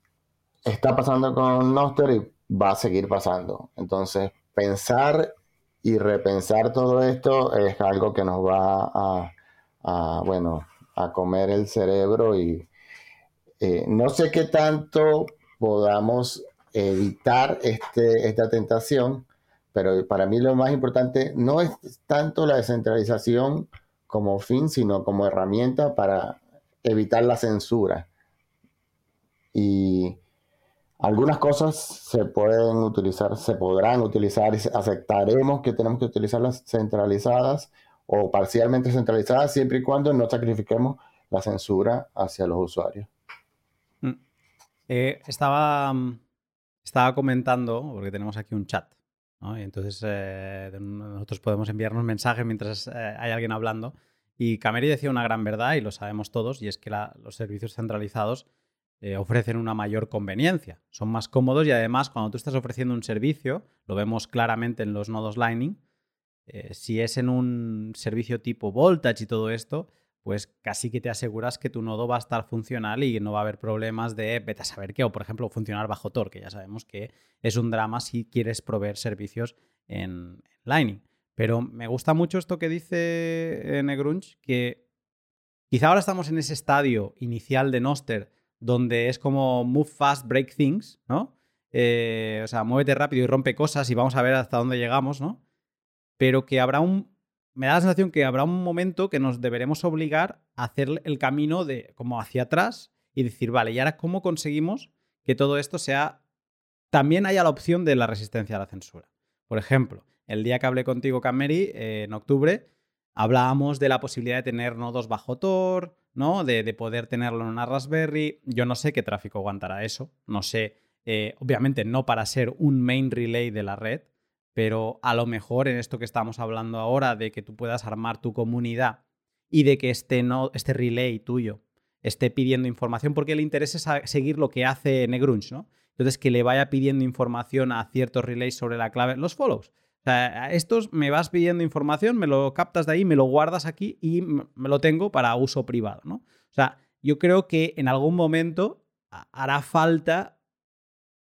está pasando con Noster y va a seguir pasando. Entonces, pensar y repensar todo esto es algo que nos va a, bueno, a comer el cerebro y eh, no sé qué tanto podamos evitar este, esta tentación, pero para mí lo más importante no es tanto la descentralización como fin, sino como herramienta para evitar la censura. Y algunas cosas se pueden utilizar, se podrán utilizar y aceptaremos que tenemos que utilizarlas centralizadas o parcialmente centralizadas siempre y cuando no sacrifiquemos la censura hacia los usuarios. Mm. Eh, estaba, estaba comentando, porque tenemos aquí un chat, y entonces eh, nosotros podemos enviarnos mensajes mientras eh, hay alguien hablando. Y Cameri decía una gran verdad, y lo sabemos todos, y es que los servicios centralizados eh, ofrecen una mayor conveniencia, son más cómodos y además cuando tú estás ofreciendo un servicio, lo vemos claramente en los nodos Lightning, si es en un servicio tipo Voltage y todo esto, pues casi que te aseguras que tu nodo va a estar funcional y no va a haber problemas de vete a saber qué, o por ejemplo funcionar bajo Tor, que ya sabemos que es un drama si quieres proveer servicios en, Lightning. Pero me gusta mucho esto que dice eh, Negrunch, que quizá ahora estamos en ese estadio inicial de Noster donde es como move fast, break things, ¿no? Eh, o sea, muévete rápido y rompe cosas y vamos a ver hasta dónde llegamos, ¿no? Pero que habrá un me da la sensación que habrá un momento que nos deberemos obligar a hacer el camino de como hacia atrás y decir, vale, ¿y ahora cómo conseguimos que todo esto sea... También haya la opción de la resistencia a la censura. Por ejemplo, el día que hablé contigo, Cameri, eh, en octubre, hablábamos de la posibilidad de tener nodos bajo Tor, ¿no? De, poder tenerlo en una Raspberry. Yo no sé qué tráfico aguantará eso. No sé, eh, obviamente no para ser un main relay de la red, pero a lo mejor en esto que estamos hablando ahora, de que tú puedas armar tu comunidad y de que este, no, este relay tuyo esté pidiendo información, porque le interesa seguir lo que hace Negrunch, ¿no? Entonces, que le vaya pidiendo información a ciertos relays sobre la clave, los follows. O sea, estos me vas pidiendo información, me lo captas de ahí, me lo guardas aquí y me lo tengo para uso privado, ¿no? O sea, yo creo que en algún momento hará falta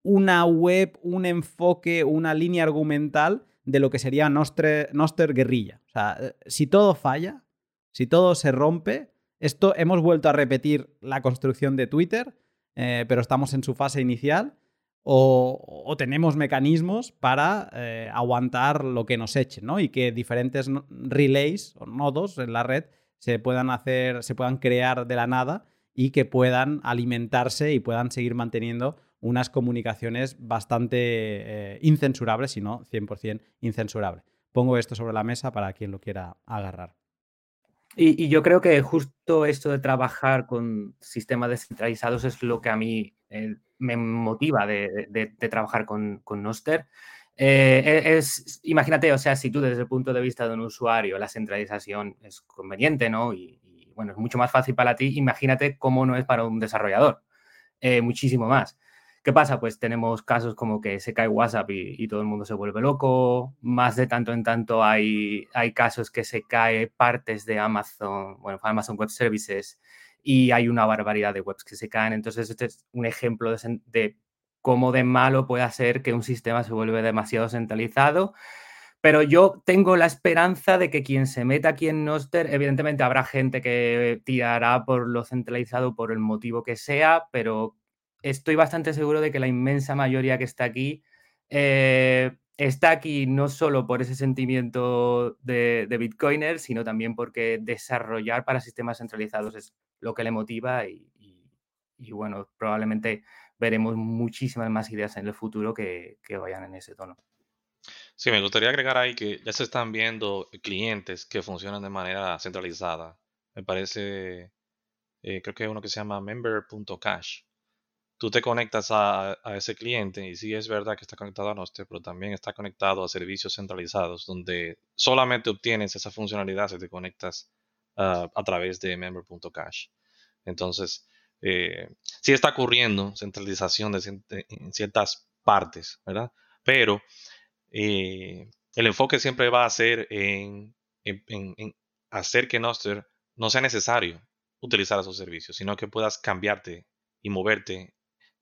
una web, un enfoque, una línea argumental de lo que sería Noster guerrilla. O sea, eh, si todo falla, si todo se rompe, esto hemos vuelto a repetir la construcción de Twitter, eh, pero estamos en su fase inicial, o, tenemos mecanismos para eh, aguantar lo que nos echen, ¿no? Y que diferentes relays o nodos en la red se puedan hacer, se puedan crear de la nada y que puedan alimentarse y puedan seguir manteniendo unas comunicaciones bastante eh, incensurables, si no 100% incensurables. Pongo esto sobre la mesa para quien lo quiera agarrar. Y, yo creo que justo esto de trabajar con sistemas descentralizados es lo que a mí eh, me motiva de, trabajar con, Noster. Eh, es, imagínate, o sea, si tú desde el punto de vista de un usuario la centralización es conveniente, ¿no? Y, bueno, es mucho más fácil para ti, imagínate cómo no es para un desarrollador. Eh, muchísimo más. ¿Qué pasa? Pues tenemos casos como que se cae WhatsApp y, todo el mundo se vuelve loco. Más de tanto en tanto hay, hay casos que se cae partes de Amazon, bueno, Amazon Web Services y hay una barbaridad de webs que se caen. Entonces, este es un ejemplo de, de cómo de malo puede ser que un sistema se vuelve demasiado centralizado. Pero yo tengo la esperanza de que quien se meta aquí en Noster, evidentemente habrá gente que tirará por lo centralizado por el motivo que sea, pero estoy bastante seguro de que la inmensa mayoría que está aquí eh, está aquí no solo por ese sentimiento de, Bitcoiner, sino también porque desarrollar para sistemas centralizados es lo que le motiva y, bueno, probablemente veremos muchísimas más ideas en el futuro que, vayan en ese tono. Sí, me gustaría agregar ahí que ya se están viendo clientes que funcionan de manera centralizada. Me parece, eh, creo que hay uno que se llama member.cash, tú te conectas a, ese cliente y sí es verdad que está conectado a Nostr, pero también está conectado a servicios centralizados donde solamente obtienes esa funcionalidad si te conectas ah, a través de member.cash. Entonces, eh, sí está ocurriendo centralización en ciertas partes, ¿verdad? Pero eh, el enfoque siempre va a ser en, en hacer que Nostr no sea necesario utilizar esos servicios, sino que puedas cambiarte y moverte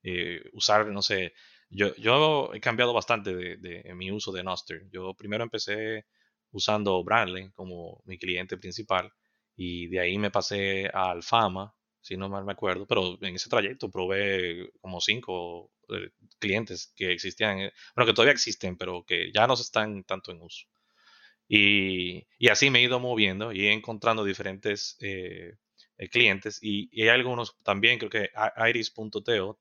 eh, usar, no sé, yo, yo he cambiado bastante de, mi uso de Noster. Yo primero empecé usando Bradley como mi cliente principal y de ahí me pasé a Alfama, si no mal me acuerdo, pero en ese trayecto probé como cinco eh, clientes que existían, eh, bueno, que todavía existen, pero que ya no están tanto en uso. Y, y así me he ido moviendo y encontrando diferentes clientes y, y, hay algunos también, creo que Iris.teo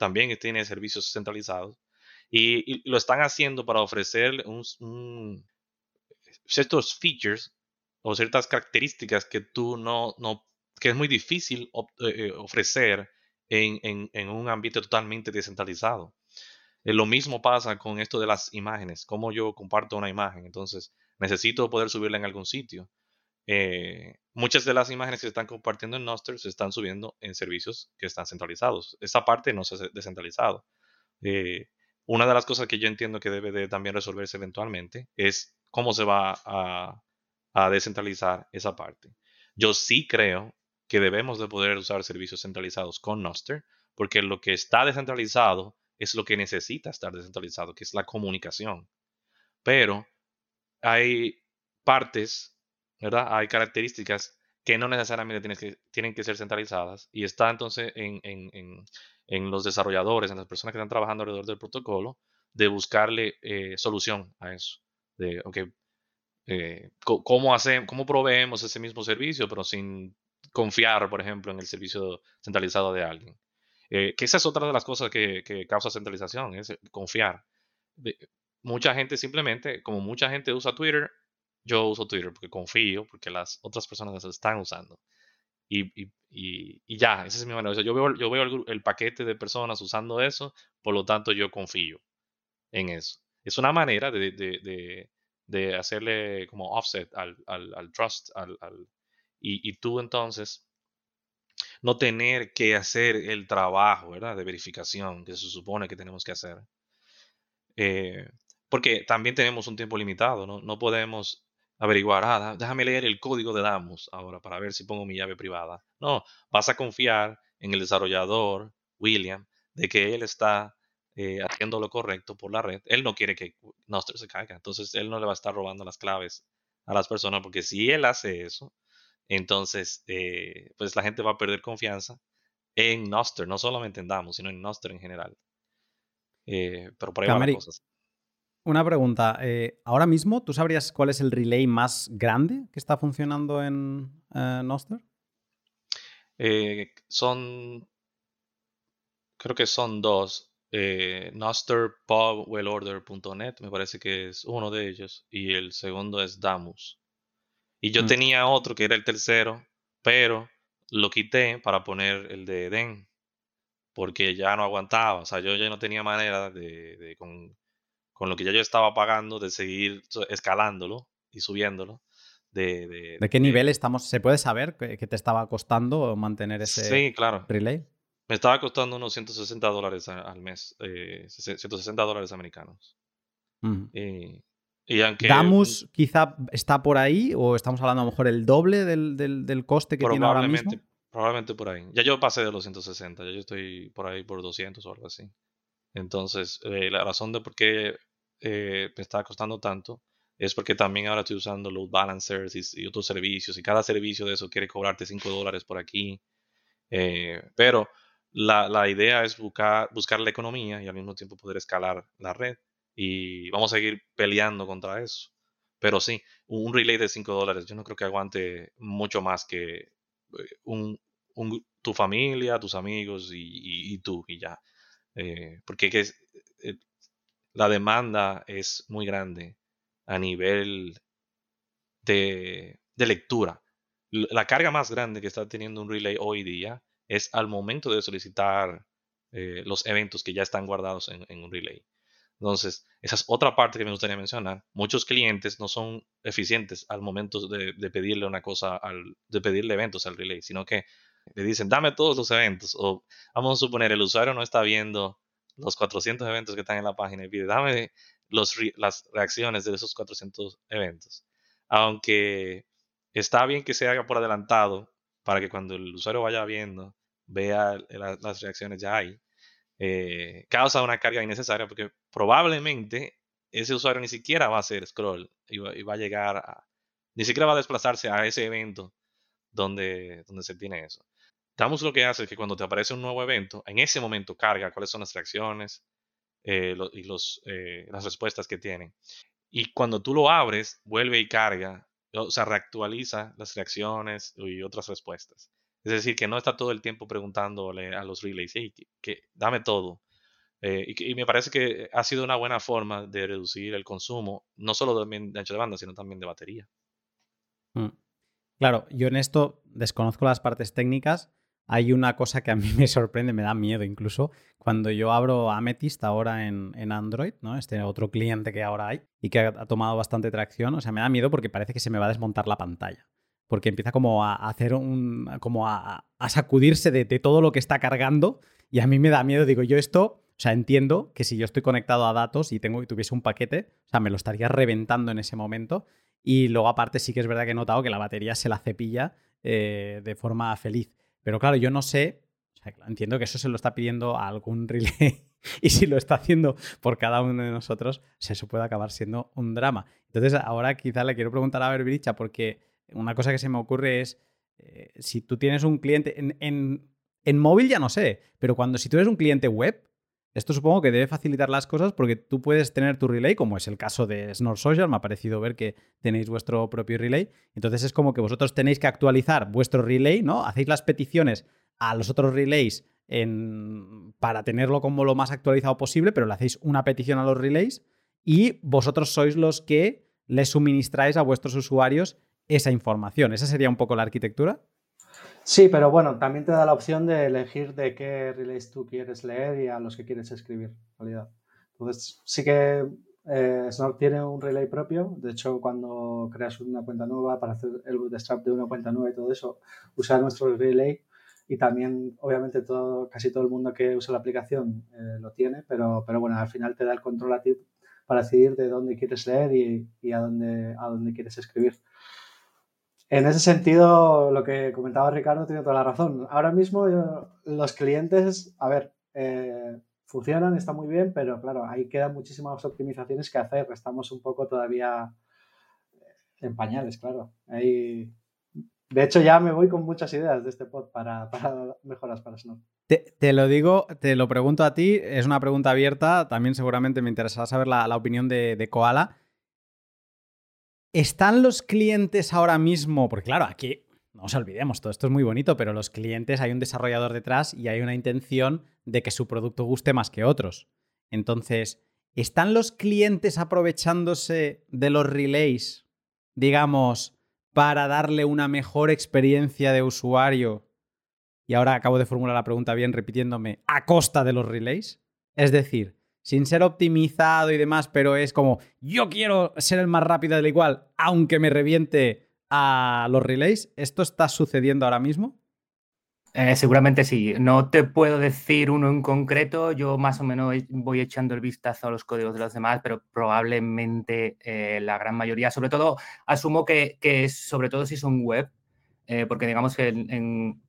también tiene servicios centralizados y, lo están haciendo para ofrecer ciertos features o ciertas características que tú no, no que es muy difícil eh, eh, ofrecer en, en, un ambiente totalmente descentralizado. Eh, lo mismo pasa con esto de las imágenes, como yo comparto una imagen, entonces necesito poder subirla en algún sitio. Muchas de las imágenes que se están compartiendo en Nostr se están subiendo en servicios que están centralizados. Esa parte no se ha descentralizado. Eh, una de las cosas que yo entiendo que debe de también resolverse eventualmente es cómo se va a, descentralizar esa parte. Yo sí creo que debemos de poder usar servicios centralizados con Nostr, porque lo que está descentralizado es lo que necesita estar descentralizado, que es la comunicación. Pero hay partes ¿verdad? Hay características que no necesariamente tienen que, tienen que ser centralizadas y está entonces en, los desarrolladores, en las personas que están trabajando alrededor del protocolo, de buscarle eh, solución a eso. De, okay, eh, ¿cómo, hacemos, ¿Cómo proveemos ese mismo servicio, pero sin confiar, por ejemplo, en el servicio centralizado de alguien? Eh, que esa es otra de las cosas que, que causa centralización, es confiar. mucha gente simplemente, como mucha gente usa Twitter, yo uso Twitter porque confío, porque las otras personas están usando. Y, y, y, ya, esa es mi manera. yo veo, yo veo el, paquete de personas usando eso, por lo tanto yo confío en eso. Es una manera de, de, de, hacerle como offset al, al, trust, al, y tú entonces no tener que hacer el trabajo, ¿verdad? De verificación que se supone que tenemos que hacer. Eh, porque también tenemos un tiempo limitado, ¿no? No podemos averiguar, ah, déjame leer el código de Damos ahora para ver si pongo mi llave privada. No, vas a confiar en el desarrollador, William, de que él está eh, haciendo lo correcto por la red. Él no quiere que Nostr se caiga, entonces él no le va a estar robando las claves a las personas, porque si él hace eso, entonces eh, pues la gente va a perder confianza en Nostr, no solamente en Damos, sino en Nostr en general. Eh, pero por ahí van las cosas. Una pregunta. Eh, ahora mismo, ¿tú sabrías cuál es el relay más grande que está funcionando en eh, Noster? Eh, son. Creo que son dos. eh, nosterpubwellorder.net, me parece que es uno de ellos, y el segundo es Damus. Y yo Mm. tenía otro que era el tercero, pero lo quité para poner el de Eden, porque ya no aguantaba, o sea, yo ya no tenía manera de, de con, con lo que ya yo estaba pagando, de seguir escalándolo y subiéndolo. De, de, ¿De qué de- nivel estamos? ¿Se puede saber qué te estaba costando mantener ese Sí, claro. relay? Me estaba costando unos 160 dólares al mes, eh, 160 dólares americanos. Y, y aunque ¿Damus quizá está por ahí o estamos hablando a lo mejor el doble del, del- del coste que tiene ahora mismo? probablemente, probablemente por ahí. Ya yo pasé de los 160, ya yo estoy por ahí por 200 o algo así. Entonces, eh, la razón de por qué eh, me está costando tanto es porque también ahora estoy usando load balancers y, y otros servicios y cada servicio de eso quiere cobrarte 5 dólares por aquí. Eh, pero la, la idea es buscar, buscar la economía y al mismo tiempo poder escalar la red. Y vamos a seguir peleando contra eso. Pero sí, un relay de 5 dólares, yo no creo que aguante mucho más que eh, un, un- tu familia, tus amigos y, y- y tú y ya. Eh, porque que es- la demanda es muy grande a nivel de, de lectura. La carga más grande que está teniendo un relay hoy día es al momento de solicitar eh, los eventos que ya están guardados en, en un relay. Entonces, esa es otra parte que me gustaría mencionar. Muchos clientes no son eficientes al momento de, de pedirle una cosa, al, de pedirle eventos al relay, sino que le dicen, dame todos los eventos. O vamos a suponer, el usuario no está viendo los 400 eventos que están en la página y pide, dame los, las reacciones de esos 400 eventos. Aunque está bien que se haga por adelantado para que cuando el usuario vaya viendo, vea la- las reacciones ya hay, eh, causa una carga innecesaria porque probablemente ese usuario ni siquiera va a hacer scroll y va, y va a llegar a, ni siquiera va a desplazarse a ese evento donde, donde se tiene eso. Damos lo que hace es que cuando te aparece un nuevo evento, en ese momento carga cuáles son las reacciones eh, y los, eh, las respuestas que tienen. Y cuando tú lo abres, vuelve y carga, o sea, reactualiza las reacciones y otras respuestas. Es decir, que no está todo el tiempo preguntándole a los relays, "Hey, que, dame todo. Eh, y, me parece que ha sido una buena forma de reducir el consumo, no solo también de ancho de banda, sino también de batería. Mm. Claro, yo en esto desconozco las partes técnicas. Hay una cosa que a mí *laughs* me sorprende, me da miedo incluso, cuando yo abro Amethyst ahora en, Android, ¿no? Este otro cliente que ahora hay y que ha, tomado bastante tracción. O sea, me da miedo porque parece que se me va a desmontar la pantalla. Porque empieza como a hacer un. como a, sacudirse de, de todo lo que está cargando. Y a mí me da miedo. Digo, yo esto. O sea, entiendo que si yo estoy conectado a datos y tengo y tuviese un paquete, o sea, me lo estaría reventando en ese momento. Y luego, aparte, sí que es verdad que he notado que la batería se la cepilla eh, de forma feliz. Pero claro, yo no sé. Entiendo que eso se lo está pidiendo a algún *laughs* relay. y si lo está haciendo por cada uno de nosotros, eso puede acabar siendo un drama. Entonces, ahora quizá le quiero preguntar a Berbiricha, porque una cosa que se me ocurre es. eh, si tú tienes un cliente. En, en- en móvil ya no sé, pero cuando si tú eres un cliente web, esto supongo que debe facilitar las cosas porque tú puedes tener tu relay, como es el caso de Snort Social, me ha parecido ver que tenéis vuestro propio relay. Entonces es como que vosotros tenéis que actualizar vuestro relay, ¿no? Hacéis las peticiones a los otros relays en- para tenerlo como lo más actualizado posible, pero le hacéis una petición a los relays y vosotros sois los que les suministráis a vuestros usuarios esa información. ¿Esa sería un poco la arquitectura? Sí, pero bueno, también te da la opción de elegir de qué relays tú quieres leer y a los que quieres escribir, en realidad. Entonces, sí que eh, Snort tiene un relay propio. De hecho, cuando creas una cuenta nueva para hacer el bootstrap de una cuenta nueva y todo eso, usar nuestro relay. Y también, obviamente, todo, casi todo el mundo que usa la aplicación eh, lo tiene, pero, pero bueno, al final te da el control a ti para decidir de dónde quieres leer y, y a, dónde, a dónde quieres escribir. En ese sentido, lo que comentaba Ricardo tiene toda la razón. Ahora mismo los clientes, a ver, eh, funcionan, está muy bien, pero claro, ahí quedan muchísimas optimizaciones que hacer. Estamos un poco todavía en pañales, claro. De hecho, ya me voy con muchas ideas de este pod para, *laughs* mejoras para Snort. Te, te lo digo, te lo pregunto a ti, es una pregunta abierta, también seguramente me interesará saber la, la opinión de, de Koala. ¿Están los clientes ahora mismo? Porque claro, aquí no nos olvidemos, todo esto es muy bonito, pero los clientes hay un desarrollador detrás y hay una intención de que su producto guste más que otros. Entonces, ¿están los clientes aprovechándose de los relays, digamos, para darle una mejor experiencia de usuario? Y ahora acabo de formular la pregunta bien repitiéndome, a costa de los relays. Es decir, sin ser optimizado y demás, pero es como, yo quiero ser el más rápido del igual, aunque me reviente a los relays. ¿Esto está sucediendo ahora mismo? Eh, seguramente sí. No te puedo decir uno en concreto. Yo más o menos voy echando el vistazo a los códigos de los demás, pero probablemente eh, la gran mayoría, sobre todo, asumo que, sobre todo si son web, eh, porque digamos que en,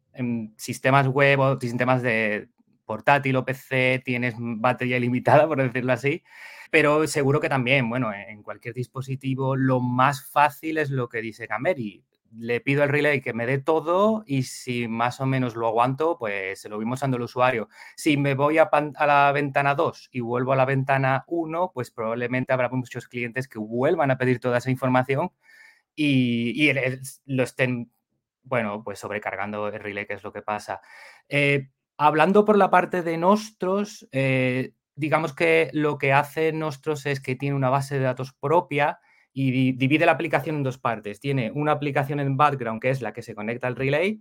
sistemas web o sistemas de portátil o PC tienes batería ilimitada, por decirlo así. Pero seguro que también, bueno, en cualquier dispositivo lo más fácil es lo que dice Cameri le pido al relay que me dé todo y si más o menos lo aguanto, pues se lo voy mostrando al usuario. Si me voy a, la ventana 2 y vuelvo a la ventana 1, pues probablemente habrá muchos clientes que vuelvan a pedir toda esa información y, lo estén, bueno, pues sobrecargando el relay, que es lo que pasa. Eh, hablando por la parte de Nostros, eh, digamos que lo que hace Nostros es que tiene una base de datos propia y divide la aplicación en dos partes. Tiene una aplicación en background que es la que se conecta al relay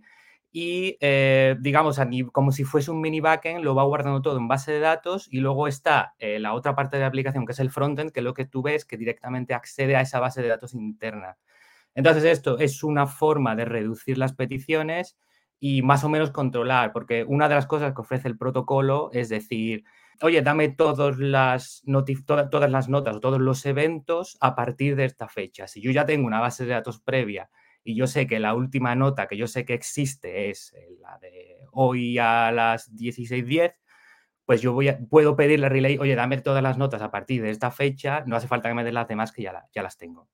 y, eh, digamos, como si fuese un mini backend, lo va guardando todo en base de datos y luego está eh, la otra parte de la aplicación que es el frontend, que lo que tú ves que directamente accede a esa base de datos interna. Entonces, esto es una forma de reducir las peticiones y más o menos controlar, porque una de las cosas que ofrece el protocolo es decir, oye, dame todas las, todas las notas o todos los eventos a partir de esta fecha. Si yo ya tengo una base de datos previa y yo sé que la última nota que yo sé que existe es eh, la de hoy a las 16.10, pues yo voy a, puedo pedirle a Relay, oye, dame todas las notas a partir de esta fecha, no hace falta que me den las demás que ya, ya las tengo.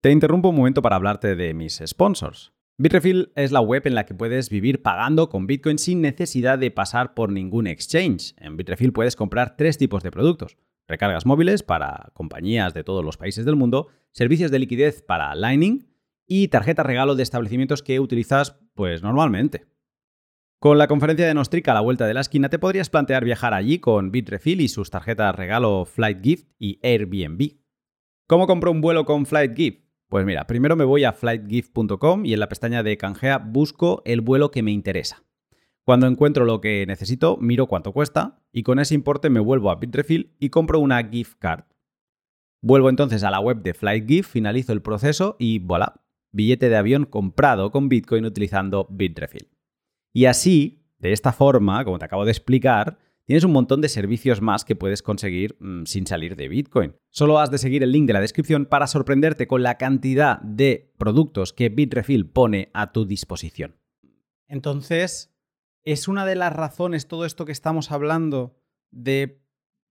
Te interrumpo un momento para hablarte de mis sponsors. Bitrefill es la web en la que puedes vivir pagando con Bitcoin sin necesidad de pasar por ningún exchange. En Bitrefill puedes comprar tres tipos de productos. Recargas móviles para compañías de todos los países del mundo, servicios de liquidez para Lightning y tarjetas regalo de establecimientos que utilizas pues normalmente. Con la conferencia de Nostrica a la vuelta de la esquina te podrías plantear viajar allí con Bitrefill y sus tarjetas regalo Flight Gift y Airbnb. ¿Cómo compro un vuelo con Flight Gift? Pues mira, primero me voy a flightgift.com y en la pestaña de canjea busco el vuelo que me interesa. Cuando encuentro lo que necesito, miro cuánto cuesta y con ese importe me vuelvo a Bitrefill y compro una gift card. Vuelvo entonces a la web de FlightGift, finalizo el proceso y voilà, billete de avión comprado con Bitcoin utilizando Bitrefill. Y así, de esta forma, como te acabo de explicar, tienes un montón de servicios más que puedes conseguir mm, sin salir de Bitcoin. Solo has de seguir el link de la descripción para sorprenderte con la cantidad de productos que Bitrefill pone a tu disposición. Entonces, es una de las razones todo esto que estamos hablando de,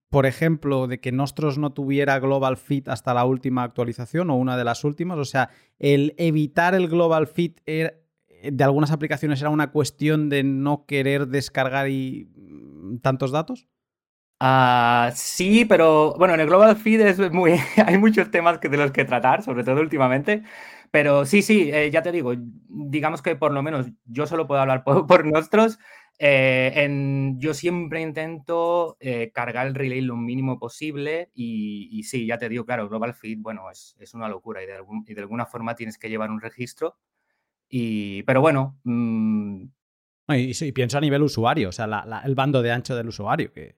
por ejemplo, de que Nostros no tuviera Global Fit hasta la última actualización o una de las últimas. O sea, el evitar el Global Fit era, de algunas aplicaciones era una cuestión de no querer descargar y tantos datos? Ah, sí, pero bueno, en el Global Feed es muy, *laughs* hay muchos temas que, de los que tratar, sobre todo últimamente. Pero sí, sí, eh, ya te digo, digamos que por lo menos yo solo puedo hablar *laughs* por, por nosotros. Eh, yo siempre intento eh, cargar el relay lo mínimo posible y, sí, ya te digo, claro, Global Feed, bueno, es, es una locura y de, y de alguna forma tienes que llevar un registro pero bueno. Mm, y, pienso a nivel usuario, o sea, el bando de ancho del usuario. Que...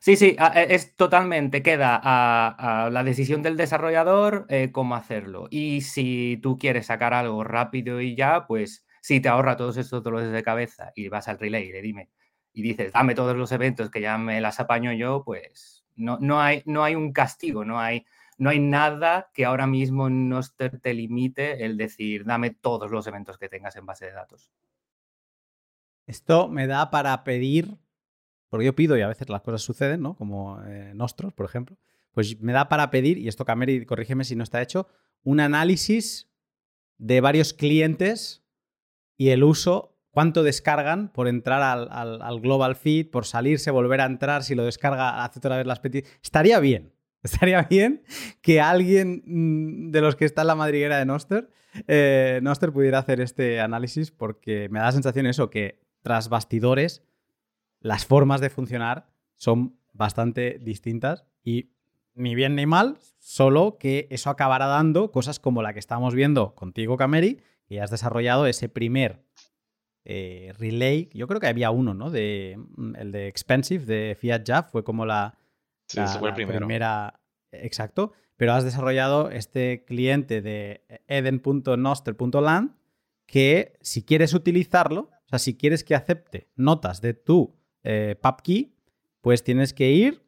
Sí, sí, e, es totalmente, queda a, la decisión del desarrollador eh, cómo hacerlo. Y si tú quieres sacar algo rápido y ya, pues si te ahorra todos estos dolores de cabeza y vas al relay y le dime y dices, dame todos los eventos que ya me las apaño yo, pues no, no, hay, no hay un castigo, no hay no hay nada que ahora mismo no te, limite el decir, dame todos los eventos que tengas en base de datos. Esto me da para pedir, porque yo pido y a veces las cosas suceden, ¿no? Como eh, Nostros, por ejemplo. Pues me da para pedir, y esto Cameri, corrígeme si no está hecho, un análisis de varios clientes y el uso, cuánto descargan por entrar al, al Global Feed, por salirse, volver a entrar, si lo descarga, hace otra vez las peticiones. Estaría bien, *laughs* Estaría bien que alguien mm, de los que está en la madriguera de Noster, eh, Noster pudiera hacer este análisis porque me da la sensación eso, que tras bastidores las formas de funcionar son bastante distintas y ni bien ni mal, solo que eso acabará dando cosas como la que estamos viendo contigo, Cameri, que has desarrollado ese primer eh, relay. Yo creo que había uno, ¿no? De, mm, el de Expensive de Fiat Jab fue como la, Sí, fue primero. primera. Exacto. Pero has desarrollado este cliente de eden.noster.land que si quieres utilizarlo, o sea, si quieres que acepte notas de tu eh, PubKey, pues tienes que ir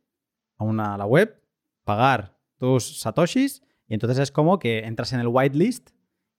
a, una, a la web, pagar tus satoshis y entonces es como que entras en el whitelist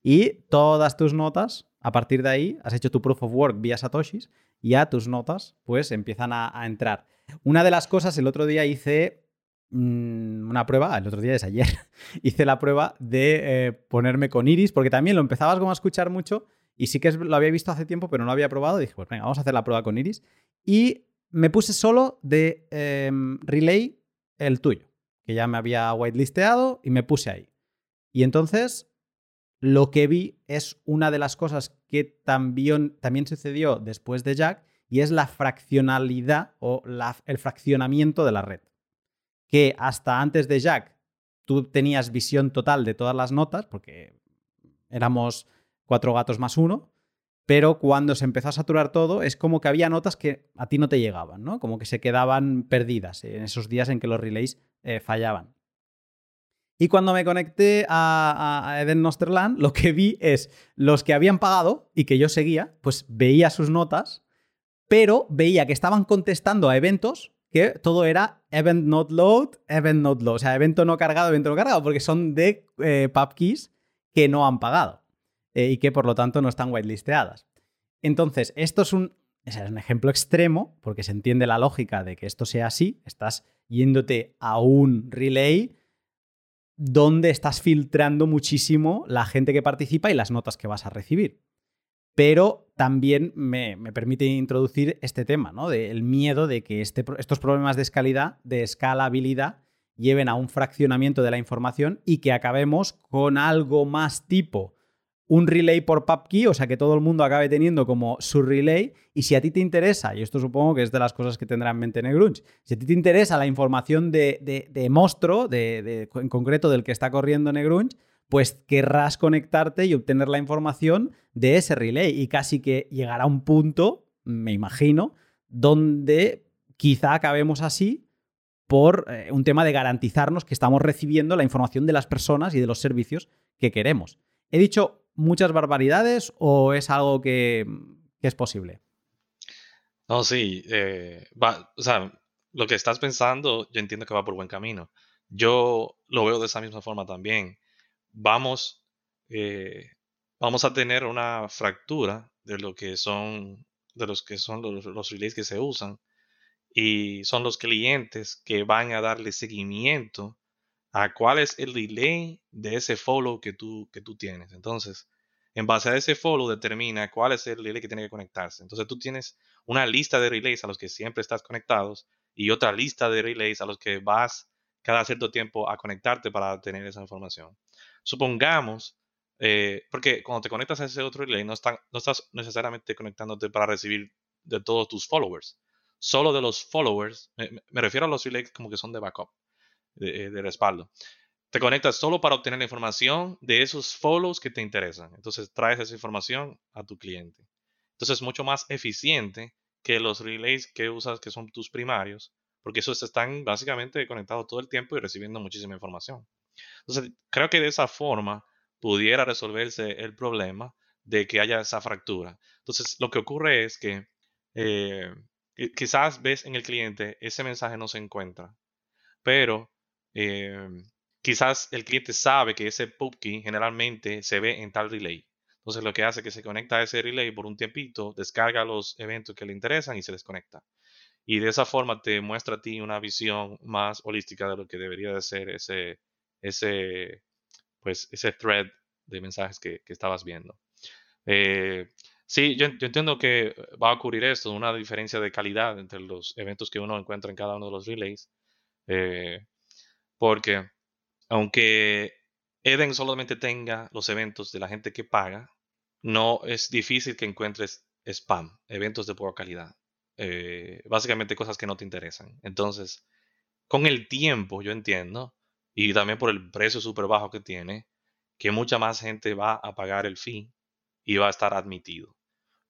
y todas tus notas, a partir de ahí, has hecho tu proof of work vía satoshis y ya tus notas pues empiezan a, entrar. Una de las cosas, el otro día hice mm, una prueba, el otro día es ayer, *laughs* hice la prueba de eh, ponerme con Iris, porque también lo empezabas como a escuchar mucho y sí que lo había visto hace tiempo, pero no lo había probado. Dije, pues venga, vamos a hacer la prueba con Iris. Y me puse solo de em, relay el tuyo, que ya me había whitelisteado y me puse ahí. Y entonces lo que vi es una de las cosas que también, también sucedió después de Jack y es la fraccionalidad o la- el fraccionamiento de la red. Que hasta antes de Jack tú tenías visión total de todas las notas, porque éramos cuatro gatos más uno, pero cuando se empezó a saturar todo es como que había notas que a ti no te llegaban, ¿no? Como que se quedaban perdidas en esos días en que los relays eh, fallaban. Y cuando me conecté a, Eden Nosterland, lo que vi es los que habían pagado y que yo seguía, pues veía sus notas, pero veía que estaban contestando a eventos que todo era event not load, event not load. O sea, evento no cargado, evento no cargado, porque son de eh, pubkeys que no han pagado eh, y que por lo tanto no están whitelisteadas. Entonces, esto es un, es un ejemplo extremo, porque se entiende la lógica de que esto sea así. Estás yéndote a un relay donde estás filtrando muchísimo la gente que participa y las notas que vas a recibir. Pero también me, me permite introducir este tema, ¿no? Del miedo de que este estos problemas de escalidad, de escalabilidad, lleven a un fraccionamiento de la información y que acabemos con algo más tipo un relay por PubKey, o sea que todo el mundo acabe teniendo como su relay. Y si a ti te interesa, y esto supongo que es de las cosas que tendrá en mente Negrunch, si a ti te interesa la información de, de, de monstruo, de, en concreto del que está corriendo Negrunch, pues querrás conectarte y obtener la información de ese relay. Y casi que llegará un punto, me imagino, donde quizá acabemos así por eh, un tema de garantizarnos que estamos recibiendo la información de las personas y de los servicios que queremos. ¿He dicho muchas barbaridades o es algo que, es posible? No, sí, eh, o sea, lo que estás pensando, yo entiendo que va por buen camino. Yo lo veo de esa misma forma también. Vamos, eh, vamos a tener una fractura de lo que son, de los que son los, los relays que se usan y son los clientes que van a darle seguimiento a cuál es el relay de ese follow que tú, que tú tienes. Entonces, en base a ese follow determina cuál es el relay que tiene que conectarse. Entonces, tú tienes una lista de relays a los que siempre estás conectados y otra lista de relays a los que vas cada cierto tiempo a conectarte para tener esa información. Supongamos, eh, porque cuando te conectas a ese otro relay no, no estás necesariamente conectándote para recibir de todos tus followers, solo de los followers, me- me refiero a los relays como que son de backup, de, eh, de respaldo. Te conectas solo para obtener la información de esos follows que te interesan. Entonces traes esa información a tu cliente. Entonces es mucho más eficiente que los relays que usas que son tus primarios, porque esos están básicamente conectados todo el tiempo y recibiendo muchísima información. Entonces creo que de esa forma pudiera resolverse el problema de que haya esa fractura. Entonces lo que ocurre es que eh, qui- quizás ves en el cliente ese mensaje no se encuentra, pero eh, quizás el cliente sabe que ese pubkey generalmente se ve en tal relay. Entonces lo que hace es que se conecta a ese relay por un tiempito, descarga los eventos que le interesan y se desconecta. Y de esa forma te muestra a ti una visión más holística de lo que debería de ser ese, ese, pues, ese thread de mensajes que, que estabas viendo. Eh, sí, yo, yo entiendo que va a ocurrir esto, una diferencia de calidad entre los eventos que uno encuentra en cada uno de los relays. Eh, Porque aunque Eden solamente tenga los eventos de la gente que paga, no es difícil que encuentres spam, eventos de poca calidad. Eh, básicamente cosas que no te interesan. Entonces, con el tiempo, yo entiendo, y también por el precio súper bajo que tiene, que mucha más gente va a pagar el fee y va a estar admitido.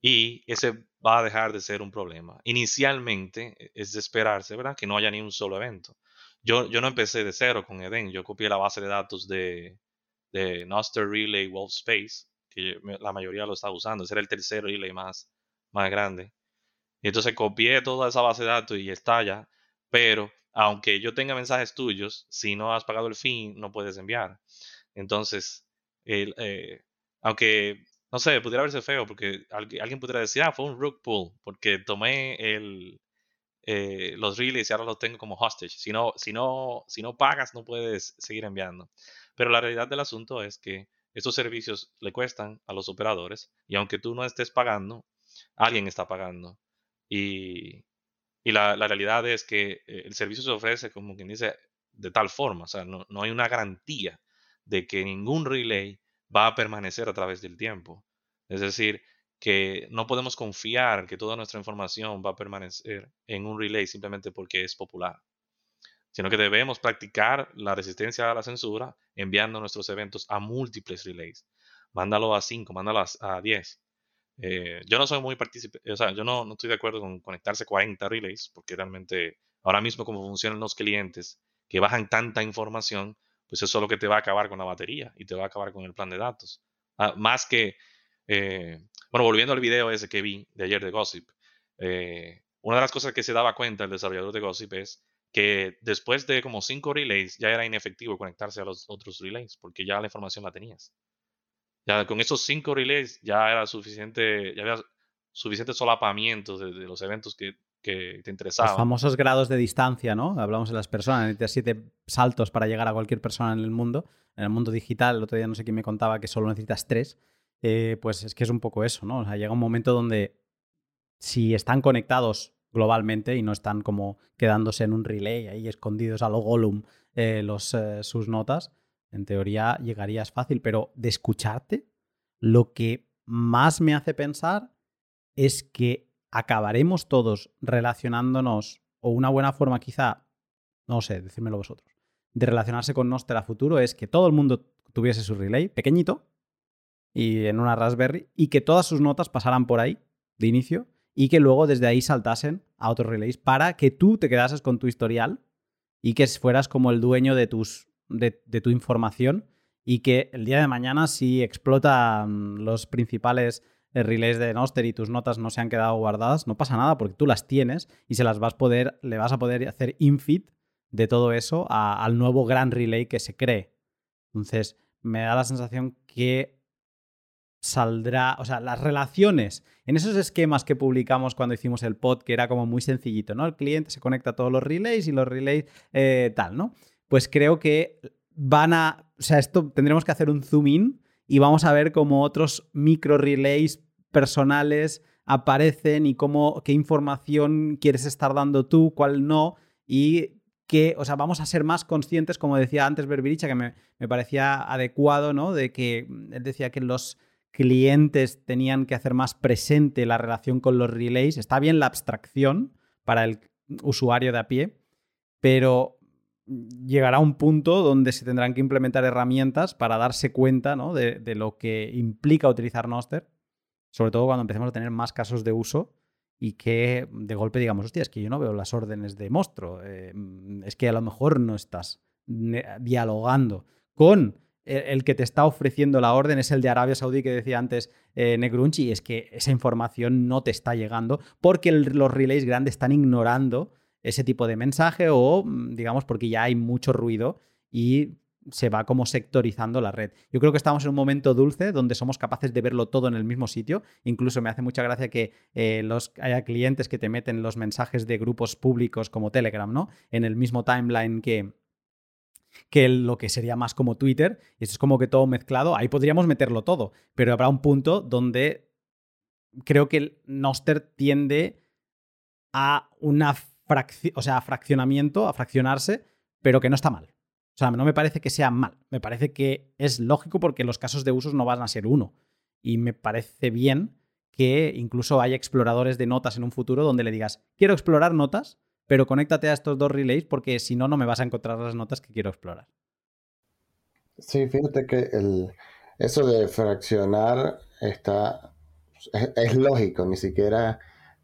Y ese va a dejar de ser un problema. Inicialmente e, es de esperarse, ¿verdad? Que no haya ni un solo evento. Yo, yo no empecé de cero con Eden, yo copié la base de datos de, de Noster Relay Wolf Space, que la mayoría lo está usando. Ese era el tercer relay más, más grande. Y entonces copié toda esa base de datos y está ya. Pero aunque yo tenga mensajes tuyos, si no has pagado el fin, no puedes enviar. Entonces, el, eh, aunque no sé, pudiera verse feo porque alguien pudiera decir, ah, fue un rug pull, porque tomé el, eh, los relays y ahora los tengo como hostage. Si no, si, no, si no pagas, no puedes seguir enviando. Pero la realidad del asunto es que estos servicios le cuestan a los operadores y aunque tú no estés pagando, alguien está pagando. Y, y la, la, realidad es que eh, el servicio se ofrece, como quien dice, de tal forma. O sea, no, no hay una garantía de que ningún relay va a permanecer a través del tiempo. Es decir, que no podemos confiar que toda nuestra información va a permanecer en un relay simplemente porque es popular, sino que debemos practicar la resistencia a la censura enviando nuestros eventos a múltiples relays. Mándalo a 5, mándalo a 10. Eh, yo no soy muy partícipe, o sea, yo no, no, estoy de acuerdo con conectarse 40 relays, porque realmente ahora mismo como funcionan los clientes que bajan tanta información, pues eso es lo que te va a acabar con la batería y te va a acabar con el plan de datos. Ah, más que, eh, bueno, volviendo al video ese que vi de ayer de Gossip, eh, una de las cosas que se daba cuenta el desarrollador de Gossip es que después de como cinco relays ya era inefectivo conectarse a los otros relays porque ya la información la tenías. Ya con esos cinco relays ya era suficiente, ya había suficiente solapamiento de los eventos que que te interesaba. Los famosos grados de distancia, ¿no? Hablamos de las personas, necesitas siete saltos para llegar a cualquier persona en el mundo. En el mundo digital, el otro día no sé quién me contaba que solo necesitas tres. Eh, pues es que es un poco eso, ¿no? O sea, llega un momento donde si están conectados globalmente y no están como quedándose en un relay ahí escondidos a lo Gollum eh, los, eh, sus notas, en teoría llegarías fácil, pero de escucharte, lo que más me hace pensar es que acabaremos todos relacionándonos, o una buena forma quizá, no sé, decírmelo vosotros, de relacionarse con Noster a futuro es que todo el mundo tuviese su relay pequeñito y en una Raspberry y que todas sus notas pasaran por ahí de inicio y que luego desde ahí saltasen a otros relays para que tú te quedases con tu historial y que fueras como el dueño de, tus, de, tu información y que el día de mañana si explotan los principales relays de Noster y tus notas no se han quedado guardadas, no pasa nada porque tú las tienes y se las vas a poder, le vas a poder hacer infit de todo eso al nuevo gran relay que se cree. Entonces, me da la sensación que saldrá, o sea, las relaciones en esos esquemas que publicamos cuando hicimos el pod, que era como muy sencillito, ¿no? El cliente se conecta a todos los relays y los relays eh, tal, ¿no? Pues creo que van a, o sea, esto tendremos que hacer un zoom in y vamos a ver cómo otros micro relays personales aparecen y cómo, qué información quieres estar dando tú, cuál no, y que, o sea, vamos a ser más conscientes, como decía antes Berbericha, que me, parecía adecuado, ¿no? De que él decía que los clientes tenían que hacer más presente la relación con los relays. Está bien la abstracción para el usuario de a pie, pero llegará un punto donde se tendrán que implementar herramientas para darse cuenta de, lo que implica utilizar Noster, sobre todo cuando empecemos a tener más casos de uso y que de golpe digamos, hostia, es que yo no veo las órdenes de monstruo, eh, es que a lo mejor no estás dialogando con el, que te está ofreciendo la orden, es el de Arabia Saudí que decía antes eh, Negrunchi, y es que esa información no te está llegando porque los relays grandes están ignorando ese tipo de mensaje o, mm, digamos, porque ya hay mucho ruido y se va como sectorizando la red. Yo creo que estamos en un momento dulce donde somos capaces de verlo todo en el mismo sitio. Incluso me hace mucha gracia que eh, haya clientes que te meten los mensajes de grupos públicos como Telegram, ¿no? En el mismo timeline que, que lo que sería más como Twitter. Y eso es como que todo mezclado. Ahí podríamos meterlo todo, pero habrá un punto donde creo que el Noster tiende a una o sea, a fraccionamiento, a fraccionarse, pero que no está mal. sea, no me parece que sea mal, me parece que es lógico porque los casos de usos no van a ser uno. Y me parece bien que incluso haya exploradores de notas en un futuro donde le digas, quiero explorar notas, pero conéctate a estos dos relays porque si no, no me vas a encontrar las notas que quiero explorar. Sí, fíjate que el, eso de fraccionar está, es, lógico, ni siquiera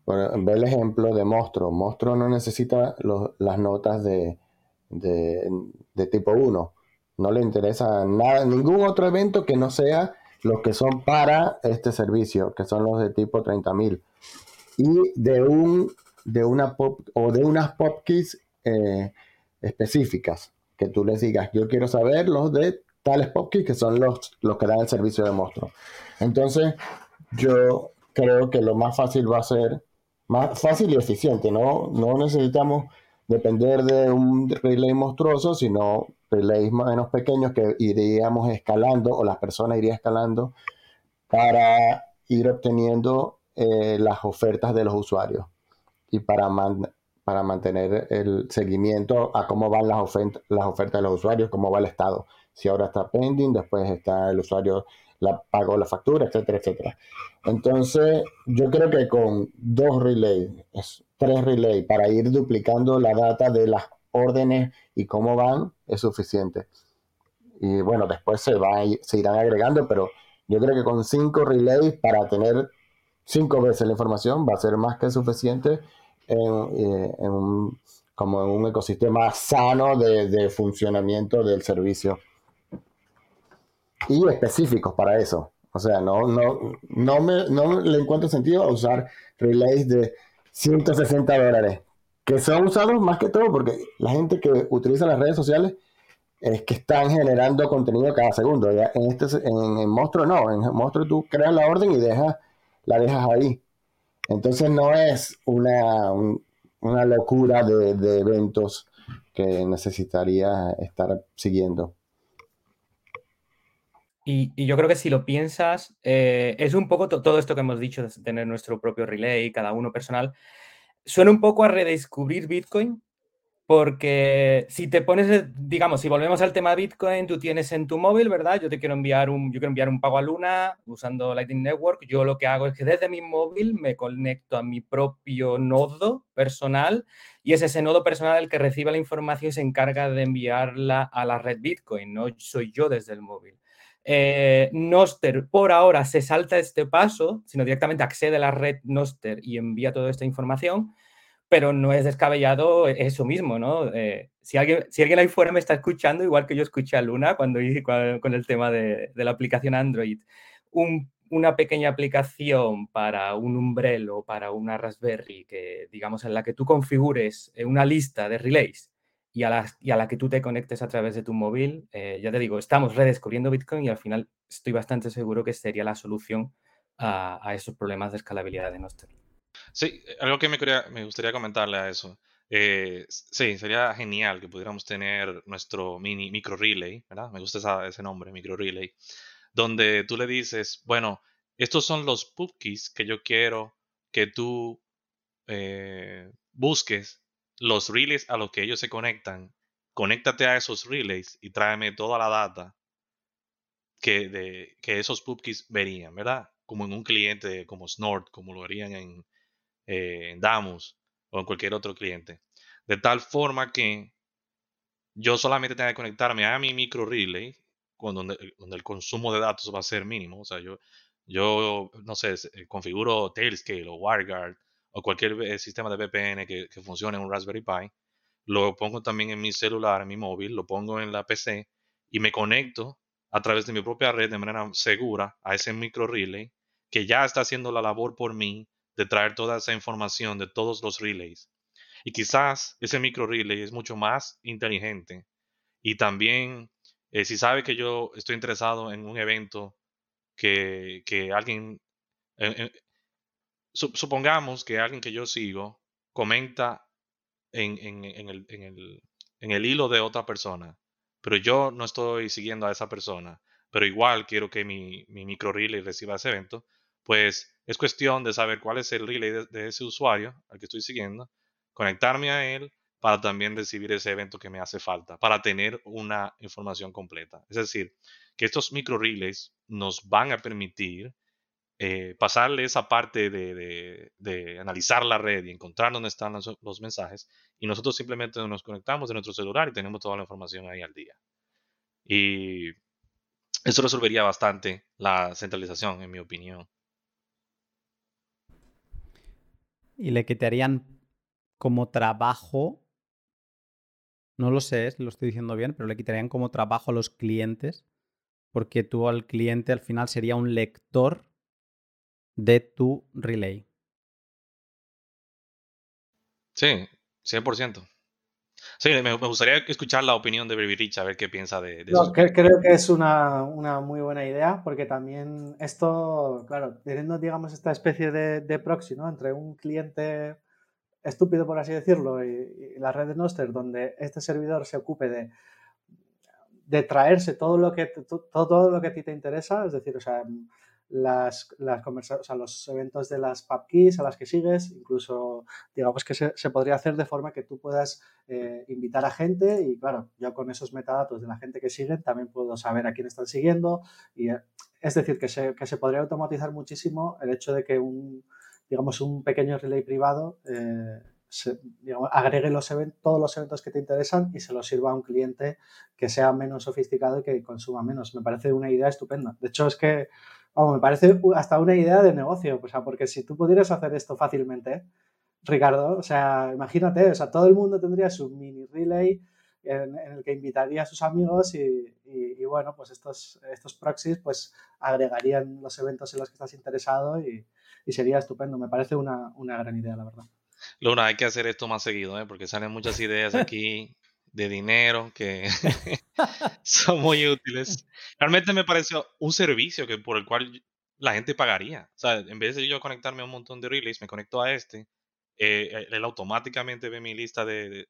ve el ejemplo de monstruo. Monstruo no necesita las notas de, de, tipo 1. No le interesa nada, ningún otro evento que no sea los que son para este servicio, que son los de tipo 30.000. Y de un de una pop o de unas pop keys eh, específicas que tú les digas, yo quiero saber los de tales pop keys que son los, los que dan el servicio de monstruo. Entonces, yo creo que lo más fácil va a ser más fácil y eficiente, ¿no? No necesitamos depender de un relay monstruoso, sino relays menos pequeños que iríamos escalando o las personas irían escalando para ir obteniendo eh, las ofertas de los usuarios y para, para mantener el seguimiento a cómo van las, ofertas, las ofertas de los usuarios, cómo va el estado. Si ahora está pending, después está el usuario la, pagó la factura, etcétera, etcétera. Entonces, yo creo que con dos relays, tres relays, para ir duplicando la data de las órdenes y cómo van, es suficiente. Y bueno, después se, va, se irán agregando, pero yo creo que con cinco relays para tener cinco veces la información va a ser más que suficiente en, eh, un, como en un ecosistema sano de, funcionamiento del servicio. Y específicos para eso. O sea, no, no, no, me, no le encuentro sentido a usar relays de 160 dólares, que son usados más que todo porque la gente que utiliza las redes sociales es que están generando contenido cada segundo. Ya en, este, en, en Monstruo no, en Monstruo tú creas la orden y dejas, la dejas ahí. Entonces no es una, una locura de, eventos que necesitaría estar siguiendo. Y, yo creo que si lo piensas, eh, es un poco todo esto que hemos dicho de tener nuestro propio relay, cada uno personal, suena un poco a redescubrir Bitcoin, porque si te pones, digamos, si volvemos al tema Bitcoin, tú tienes en tu móvil, ¿verdad? Yo te quiero enviar un, yo quiero enviar un pago a Luna usando Lightning Network. Yo lo que hago es que desde mi móvil me conecto a mi propio nodo personal y es ese nodo personal el que recibe la información y se encarga de enviarla a la red Bitcoin, no soy yo desde el móvil. Eh, Noster por ahora se salta este paso, sino directamente accede a la red Noster y envía toda esta información pero no es descabellado eso mismo, ¿no? Eh, si, alguien, si alguien ahí fuera me está escuchando, igual que yo escuché a Luna cuando hice con el tema de, la aplicación Android, una pequeña aplicación para un Umbrello, para una Raspberry, que digamos en la que tú configures eh, una lista de relays y a la, que tú te conectes a través de tu móvil, eh, ya te digo, estamos redescubriendo Bitcoin y al final estoy bastante seguro que sería la solución a, a esos problemas de escalabilidad de Nostr. Sí, algo que me, me gustaría comentarle a eso. Eh, sí, sería genial que pudiéramos tener nuestro mini micro relay, ¿verdad? Me gusta ese nombre, micro relay, donde tú le dices, bueno, estos son los cookies que yo quiero que tú eh, busques, los relays a los que ellos se conectan, conéctate a esos relays y tráeme toda la data que, esos cookies verían, ¿verdad? Como en un cliente como Snort, como lo harían en, eh, en Damus o en cualquier otro cliente. De tal forma que yo solamente tenga que conectarme a mi micro relay, donde, donde el consumo de datos va a ser mínimo. O sea, yo, yo no sé, eh, configuro Tailscale o WireGuard o cualquier eh, sistema de VPN que, que, funcione en un Raspberry Pi. Lo pongo también en mi celular, en mi móvil, lo pongo en la PC y me conecto a través de mi propia red de manera segura a ese micro relay que ya está haciendo la labor por mí de traer toda esa información de todos los relays. Y quizás ese micro relay es mucho más inteligente. Y también, eh, si sabe que yo estoy interesado en un evento que, alguien, eh, eh, supongamos que alguien que yo sigo comenta en, el, en el hilo de otra persona, pero yo no estoy siguiendo a esa persona, pero igual quiero que mi, mi micro relay reciba ese evento, pues es cuestión de saber cuál es el relay de, ese usuario al que estoy siguiendo, conectarme a él para también recibir ese evento que me hace falta, para tener una información completa. Es decir, que estos micro relays nos van a permitir eh, pasarle esa parte de, analizar la red y encontrar dónde están los, mensajes y nosotros simplemente nos conectamos de nuestro celular y tenemos toda la información ahí al día. Y eso resolvería bastante la centralización, en mi opinión. Y le quitarían como trabajo, no lo sé lo estoy diciendo bien, pero le quitarían como trabajo a los clientes, porque tú al cliente al final sería un lector de tu relay. Sí, 100%. Sí, me, gustaría escuchar la opinión de Baby Rich, a ver qué piensa de, eso. creo que es una, muy buena idea, porque también esto, claro, teniendo, digamos, esta especie de, proxy, ¿no? Entre un cliente estúpido, por así decirlo, y, la red de Noster, donde este servidor se ocupe de, de traerse todo lo que todo, todo lo que a ti te interesa, es decir, o sea, las, las o sea, los eventos de las PubKeys a las que sigues, incluso digamos que se, se podría hacer de forma que tú puedas eh, invitar a gente y claro, yo con esos metadatos de la gente que siguen también puedo saber a quién están siguiendo y eh, es decir, que se, que se podría automatizar muchísimo el hecho de que un, digamos, un pequeño relay privado eh, agregue los todos los eventos que te interesan y se los sirva a un cliente que sea menos sofisticado y que consuma menos. Me parece una idea estupenda. De hecho, es que Vamos, me parece hasta una idea de negocio, o sea, porque si tú pudieras hacer esto fácilmente, Ricardo, o sea, imagínate, o sea, todo el mundo tendría su mini relay en, el que invitaría a sus amigos y, bueno, pues estos, estos proxies pues agregarían los eventos en los que estás interesado y, sería estupendo. Me parece una, una, gran idea, la verdad. Luna, hay que hacer esto más seguido, ¿eh? porque salen muchas ideas aquí *laughs* de dinero que *laughs* *laughs* son muy útiles. *laughs* Realmente me pareció un servicio que por el cual la gente pagaría. O sea, en vez de yo conectarme a un montón de relays, me conecto a este. Eh, él automáticamente ve mi lista de,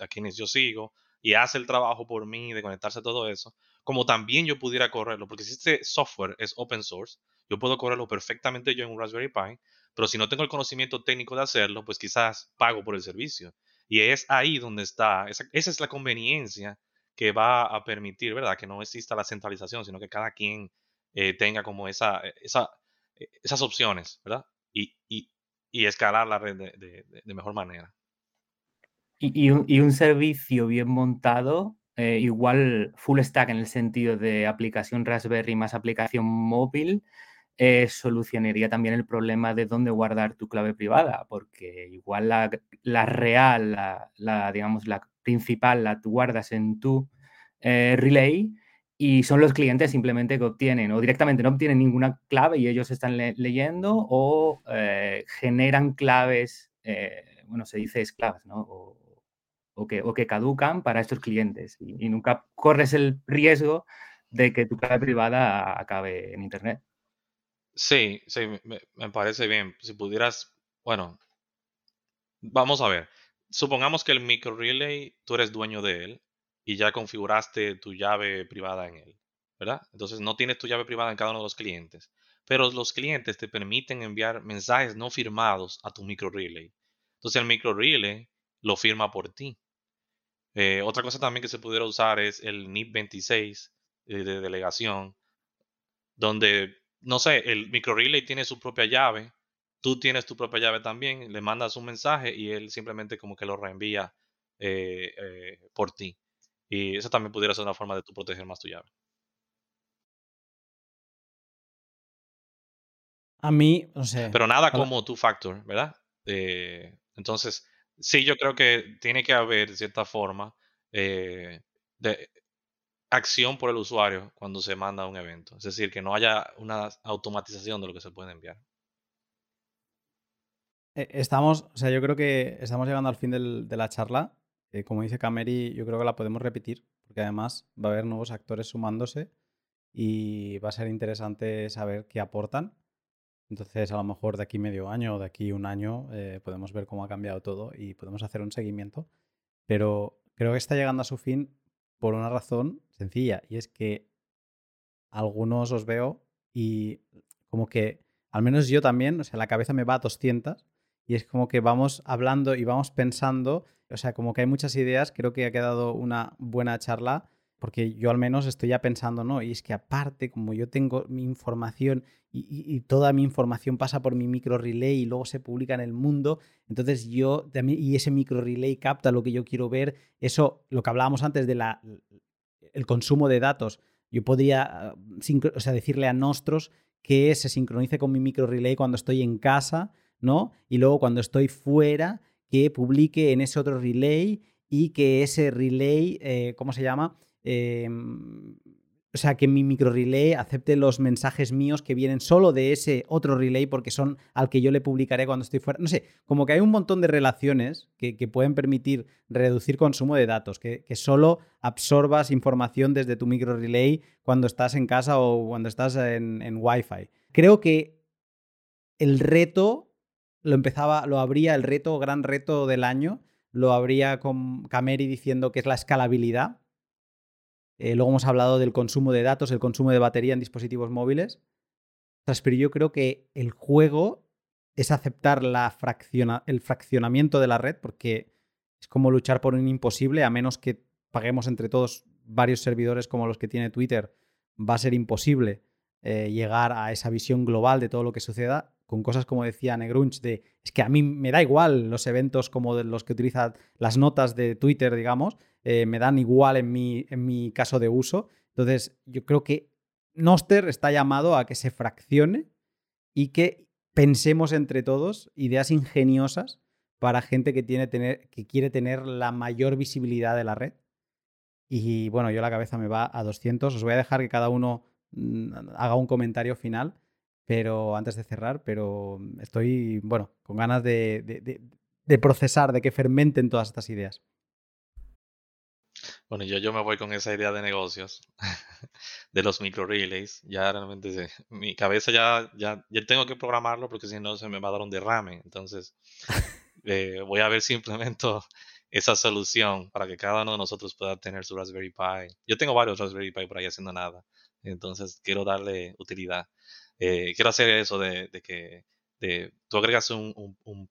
a quienes yo sigo y hace el trabajo por mí de conectarse a todo eso. Como también yo pudiera correrlo, porque si este software es open source, yo puedo correrlo perfectamente yo en un Raspberry Pi, pero si no tengo el conocimiento técnico de hacerlo, pues quizás pago por el servicio. Y es ahí donde está, esa, es la conveniencia que va a permitir, ¿verdad? Que no exista la centralización, sino que cada quien eh, tenga como esa, eh, esa, eh, esas opciones, ¿verdad? Y, y, y, escalar la red de, de, mejor manera. Y, un, y, un, servicio bien montado, igual full stack en el sentido de aplicación Raspberry más aplicación móvil, eh, solucionaría también el problema de dónde guardar tu clave privada, porque igual la, real, la, digamos, la principal, la guardas en tu eh, relay y son los clientes simplemente que obtienen o directamente no obtienen ninguna clave y ellos están leyendo o eh, generan claves, bueno, se dice esclavas, ¿no? O, que, o que caducan para estos clientes y, y nunca corres el riesgo de que tu clave privada acabe en Internet. Sí, sí, me, parece bien. Si pudieras, bueno, vamos a ver. Supongamos que el micro relay, tú eres dueño de él y ya configuraste tu llave privada en él, ¿verdad? Entonces no tienes tu llave privada en cada uno de los clientes, pero los clientes te permiten enviar mensajes no firmados a tu micro relay. Entonces el micro relay lo firma por ti. Eh, otra cosa también que se pudiera usar es el NIP 26 eh, de delegación, donde no sé, el micro relay tiene su propia llave, tú tienes tu propia llave también, le mandas un mensaje y él simplemente como que lo reenvía eh, eh, por ti. Y eso también pudiera ser una forma de tú proteger más tu llave. A mí, no sé. Pero nada como two factor, ¿verdad? Eh, entonces, sí, yo creo que tiene que haber, de cierta forma, de, acción por el usuario cuando se manda un evento. Es decir, que no haya una automatización de lo que se puede enviar. Eh, estamos, o sea, yo creo que estamos llegando al fin de la charla. Eh, como dice Cameri, yo creo que la podemos repetir, porque además va a haber nuevos actores sumándose y va a ser interesante saber qué aportan. Entonces, a lo mejor de aquí medio año o de aquí un año eh, podemos ver cómo ha cambiado todo y podemos hacer un seguimiento. Pero creo que está llegando a su fin por una razón sencilla, y es que algunos os veo y como que, al menos yo también, o sea, la cabeza me va a 200 y es como que vamos hablando y vamos pensando o sea, como que hay muchas ideas, creo que ha quedado una buena charla porque yo al menos estoy ya pensando, ¿no? Y es que aparte, como yo tengo mi información y, toda mi información pasa por mi micro relay y luego se publica en el mundo, entonces yo también, y ese micro relay capta lo que yo quiero ver, eso, lo que hablábamos antes de la, el consumo de datos, yo podría o sea, decirle a Nostros que se sincronice con mi micro relay cuando estoy en casa, ¿no? Y luego cuando estoy fuera, que publique en ese otro relay y que ese relay, eh, ¿cómo se llama? Em, o sea, que mi micro relay acepte los mensajes míos que vienen solo de ese otro relay porque son al que yo le publicaré cuando estoy fuera. No sé, como que hay un montón de relaciones que, pueden permitir reducir consumo de datos, que, solo absorbas información desde tu micro relay cuando estás en casa o cuando estás en, en Wi-Fi. Creo que el reto lo empezaba, lo habría, el reto, gran reto del año, lo habría con Cameri diciendo que es la escalabilidad eh, luego hemos hablado del consumo de datos, el consumo de batería en dispositivos móviles. Pero yo creo que el juego es aceptar el fraccionamiento de la red, porque es como luchar por un imposible, a menos que paguemos entre todos varios servidores como los que tiene Twitter, va a ser imposible eh, llegar a esa visión global de todo lo que suceda, con cosas como decía Negrunch, de es que a mí me da igual los eventos como de los que utilizan las notas de Twitter, digamos, eh, me dan igual en mi, en mi caso de uso. Entonces, yo creo que Noster está llamado a que se fraccione y que pensemos entre todos ideas ingeniosas para gente que, tiene tener, que quiere tener la mayor visibilidad de la red. Y bueno, yo la cabeza me va a 200. Os voy a dejar que cada uno mm, haga un comentario final, pero antes de cerrar, pero estoy, bueno, con ganas de, de procesar, de que fermenten todas estas ideas. Bueno, yo, yo me voy con esa idea de negocios, *laughs* de los micro relays. Ya realmente *laughs* mi cabeza ya, ya, ya tengo que programarlo porque si no se me va a dar un derrame. Entonces, *laughs* eh, voy a ver si implemento esa solución para que cada uno de nosotros pueda tener su Raspberry Pi. Yo tengo varios Raspberry Pi por ahí haciendo nada. Entonces, quiero darle utilidad. Eh, quiero hacer eso de, de que tú agregas un, un,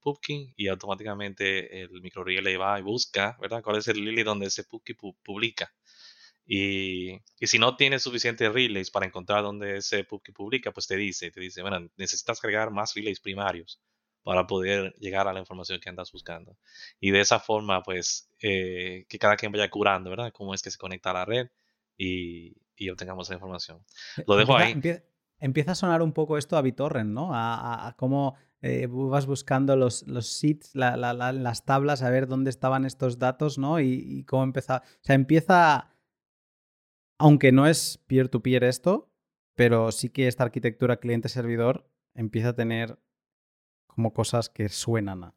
y automáticamente el micro relay va y busca, ¿verdad? ¿Cuál es el relay donde ese pubkey publica? Y, y, si no tienes suficientes relays para encontrar donde ese pubkey publica, pues te dice, te dice, bueno, necesitas agregar más relays primarios para poder llegar a la información que andas buscando. Y de esa forma, pues, eh, que cada quien vaya curando, ¿verdad? Cómo es que se conecta a la red y, y obtengamos la información. Eh, Lo dejo ahí empieza a sonar un poco esto a BitTorrent, ¿no? A, cómo eh, vas buscando los, los seeds, las tablas, a ver dónde estaban estos datos, ¿no? Y, cómo empezaba. O sea, empieza. Aunque no es peer-to-peer esto, pero sí que esta arquitectura cliente-servidor empieza a tener como cosas que suenan a.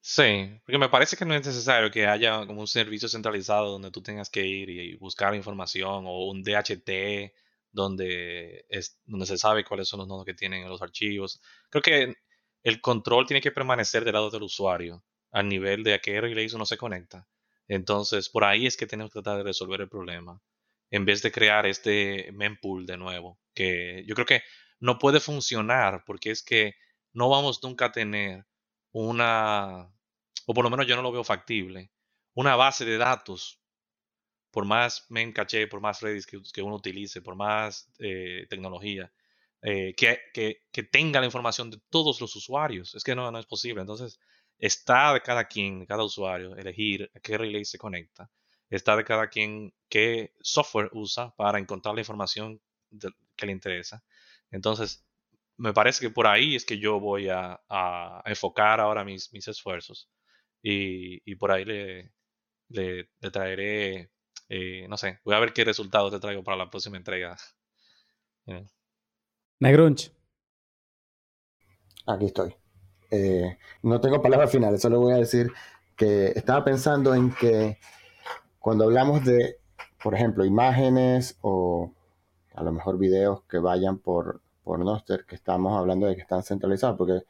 Sí, porque me parece que no es necesario que haya como un servicio centralizado donde tú tengas que ir y buscar información o un DHT donde, es, donde se sabe cuáles son los nodos que tienen los archivos. Creo que el control tiene que permanecer del lado del usuario, al nivel de a qué relays uno se conecta. Entonces, por ahí es que tenemos que tratar de resolver el problema, en vez de crear este mempool de nuevo, que yo creo que no puede funcionar porque es que no vamos nunca a tener una, o por lo menos yo no lo veo factible, una base de datos por más main caché, por más Redis que, uno utilice, por más eh, tecnología, eh, que, que, tenga la información de todos los usuarios. Es que no, no es posible. Entonces, está de cada quien, de cada usuario, elegir a qué relay se conecta. Está de cada quien qué software usa para encontrar la información que le interesa. Entonces, me parece que por ahí es que yo voy a, a enfocar ahora mis, mis esfuerzos. Y, y por ahí le, le traeré eh, no sé, voy a ver qué resultados te traigo para la próxima entrega. *laughs* Negrunch. Aquí estoy. Eh, no tengo palabras finales, solo voy a decir que estaba pensando en que cuando hablamos de, por ejemplo, imágenes o a lo mejor videos que vayan por, por Noster, que estamos hablando de que están centralizados, porque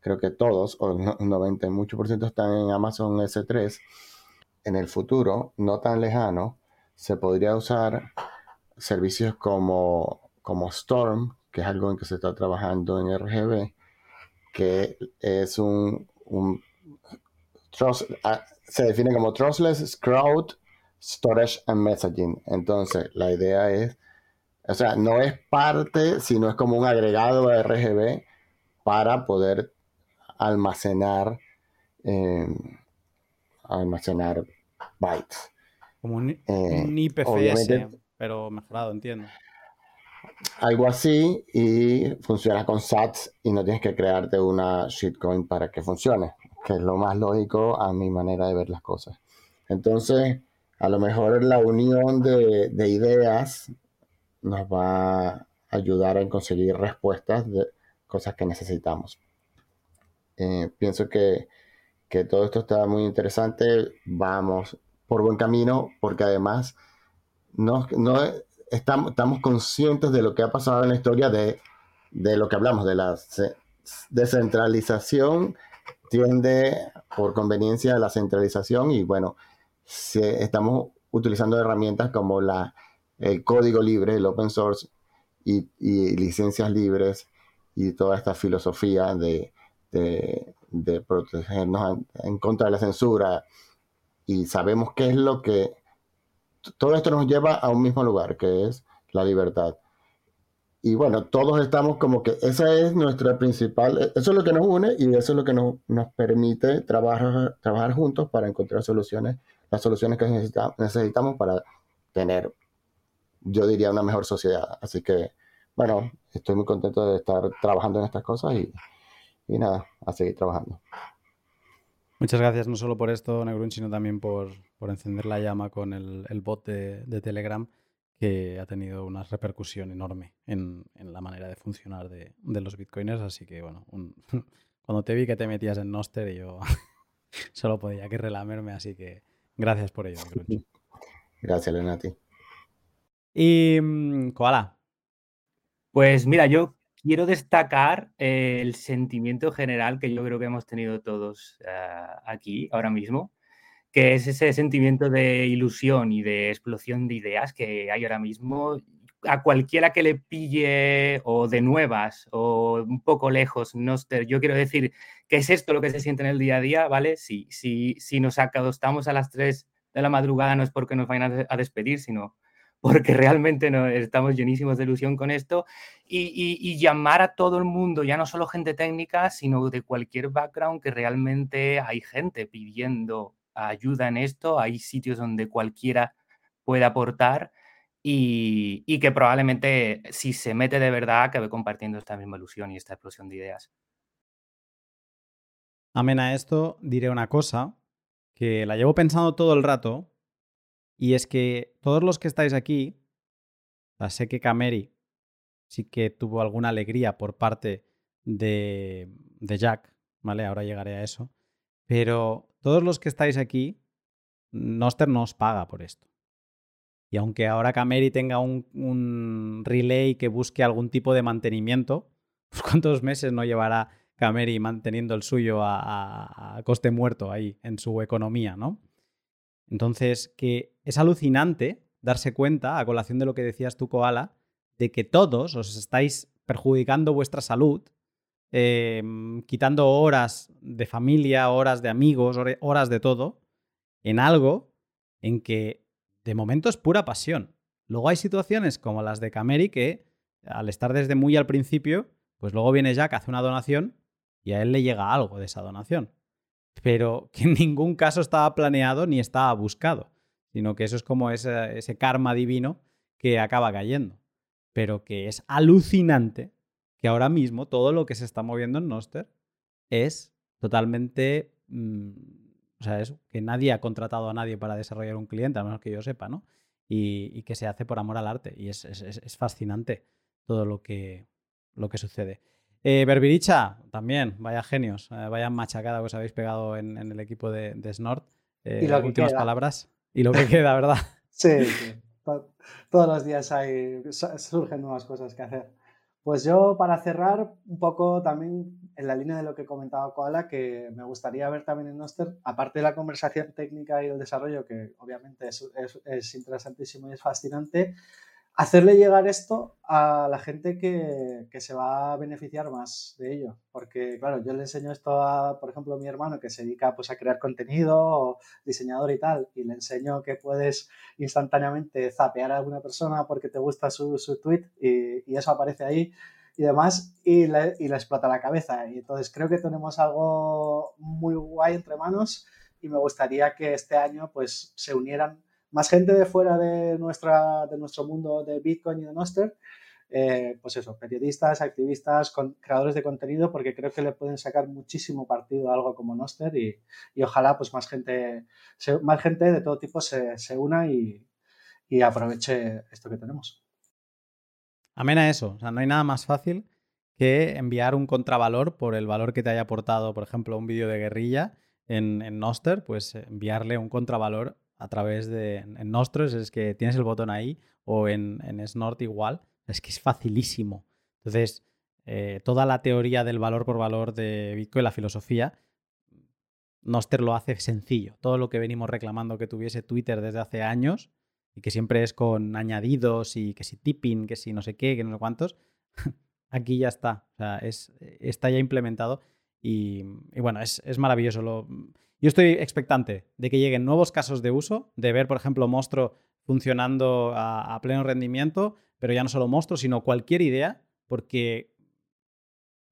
creo que todos, o un 90 mucho por ciento están en Amazon S3, en el futuro, no tan lejano, se podría usar servicios como, como Storm, que es algo en que se está trabajando en RGB, que es un, un se define como Trustless Crowd Storage and Messaging. Entonces, la idea es, o sea, no es parte, sino es como un agregado de RGB para poder almacenar, eh, almacenar bytes. Como un, Eh, un IPFS, pero mejorado, entiendo. Algo así y funciona con SATs y no tienes que crearte una shitcoin para que funcione, que es lo más lógico a mi manera de ver las cosas. Entonces, a lo mejor la unión de, de ideas nos va a ayudar a conseguir respuestas de cosas que necesitamos. Eh, pienso que, que todo esto está muy interesante. Vamos por buen camino porque además no, no estamos, estamos conscientes de lo que ha pasado en la historia de, de lo que hablamos, de la ce- descentralización tiende por conveniencia a la centralización y bueno, se- estamos utilizando herramientas como la, el código libre, el open source y, y licencias libres y toda esta filosofía de, de- protegernos en contra de la censura y sabemos qué es lo que todo esto nos lleva a un mismo lugar, que es la libertad. Y bueno, todos estamos como que esa es nuestra principal, eso es lo que nos une y eso es lo que nos, nos permite trabajar, trabajar juntos para encontrar soluciones, las soluciones que necesita- necesitamos para tener, yo diría, una mejor sociedad. Así que, bueno, estoy muy contento de estar trabajando en estas cosas y, y nada, a seguir trabajando. Muchas gracias no solo por esto, Negrun, sino también por, por encender la llama con el, el bot de, de Telegram, que ha tenido una repercusión enorme en, en la manera de funcionar de, de los bitcoiners. Así que, bueno, un- *laughs* cuando te vi que te metías en Noster, yo *laughs* solo podía que relamerme, así que gracias por ello, Negrun. Gracias, Lenati. Y, mm, Koala, Pues mira, yo quiero destacar eh, el sentimiento general que yo creo que hemos tenido todos ah, aquí ahora mismo, que es ese sentimiento de ilusión y de explosión de ideas que hay ahora mismo. A cualquiera que le pille o de nuevas o un poco lejos, no yo quiero decir que es esto lo que se siente en el día a día, ¿vale? Si, si, si nos acostamos a las 3 de la madrugada no es porque nos vayan a- a despedir, sino porque realmente estamos llenísimos de ilusión con esto y llamar a todo el mundo, ya no solo gente técnica, sino de cualquier background, que realmente hay gente pidiendo ayuda en esto, hay sitios donde cualquiera puede aportar y, y que probablemente si se mete de verdad acabe compartiendo esta misma ilusión y esta explosión de ideas. amén a esto, diré una cosa que la llevo pensando todo el rato, y es que todos los que estáis aquí, sé que Cameri sí que tuvo alguna alegría por parte de, de Jack, ¿vale? Ahora llegaré a eso. Pero todos los que estáis aquí, Noster no os paga por esto. Y aunque ahora Cameri tenga un, relay que busque algún tipo de mantenimiento, *laughs* pues ¿cuántos meses no llevará Cameri manteniendo el suyo a coste muerto ahí en su economía, ¿no? Entonces, que es alucinante darse cuenta, a colación de lo que decías tú, Koala, de que todos os estáis perjudicando vuestra salud, eh, quitando horas de familia, horas de amigos, horas de todo, en algo en que de momento es pura pasión. Luego hay situaciones como las de Cameri que, al estar desde muy al principio, pues luego viene Jack, hace una donación y a él le llega algo de esa donación. Pero que en ningún caso estaba planeado ni estaba buscado, sino que eso es como ese, ese karma divino que acaba cayendo. Pero que es alucinante que ahora mismo todo lo que se está moviendo en Noster es totalmente. mm, o sea, eso, que nadie ha contratado a nadie para desarrollar un cliente, a menos que yo sepa, ¿no? Y, que se hace por amor al arte. Y es- es- es fascinante todo lo que, lo que sucede. Eh, Berbiricha, también, vaya genios, eh, vaya machacada que os habéis pegado en, en el equipo de, de Snort. Eh, Y lo que últimas queda. palabras. Y lo que *laughs* queda, ¿verdad? Sí, sí. To- Todos los días hay, su- surgen nuevas cosas que hacer. Pues yo, para cerrar, un poco también en la línea de lo que comentaba Koala, que me gustaría ver también en Noster, aparte de la conversación técnica y el desarrollo, que obviamente es, es- es interesantísimo y es fascinante, hacerle llegar esto a la gente que, se va a beneficiar más de ello. Porque, claro, yo le enseño esto a, por ejemplo, a mi hermano que se dedica pues, a crear contenido, diseñador y tal, y le enseño que puedes instantáneamente zapear a alguna persona porque te gusta su, su tweet y, y, eso aparece ahí y demás, y le, y le explota la cabeza. Y entonces creo que tenemos algo muy guay entre manos y me gustaría que este año pues se unieran más gente de fuera de, nuestra, de nuestro mundo de Bitcoin y de Noster, eh, pues eso, periodistas, activistas, creadores de contenido, porque creo que le pueden sacar muchísimo partido a algo como Noster y, ojalá pues más gente, más gente de todo tipo se, una y, aproveche esto que tenemos. Amén a eso, o sea, no hay nada más fácil que enviar un contravalor por el valor que te haya aportado, por ejemplo, un vídeo de guerrilla en, en Noster, pues enviarle un contravalor a través de en Nostros, es que tienes el botón ahí, o en, en Snort igual, es que es facilísimo. Entonces, eh, toda la teoría del valor por valor de Bitcoin, la filosofía, Noster lo hace sencillo. Todo lo que venimos reclamando que tuviese Twitter desde hace años y que siempre es con añadidos y que si tipping, que si no sé qué, que no sé cuántos, *laughs* aquí ya está. O sea, es, está ya implementado y, y bueno, es, es maravilloso. Lo, yo estoy expectante de que lleguen nuevos casos de uso, de ver, por ejemplo, Monstro funcionando a, pleno rendimiento, pero ya no solo Monstro, sino cualquier idea, porque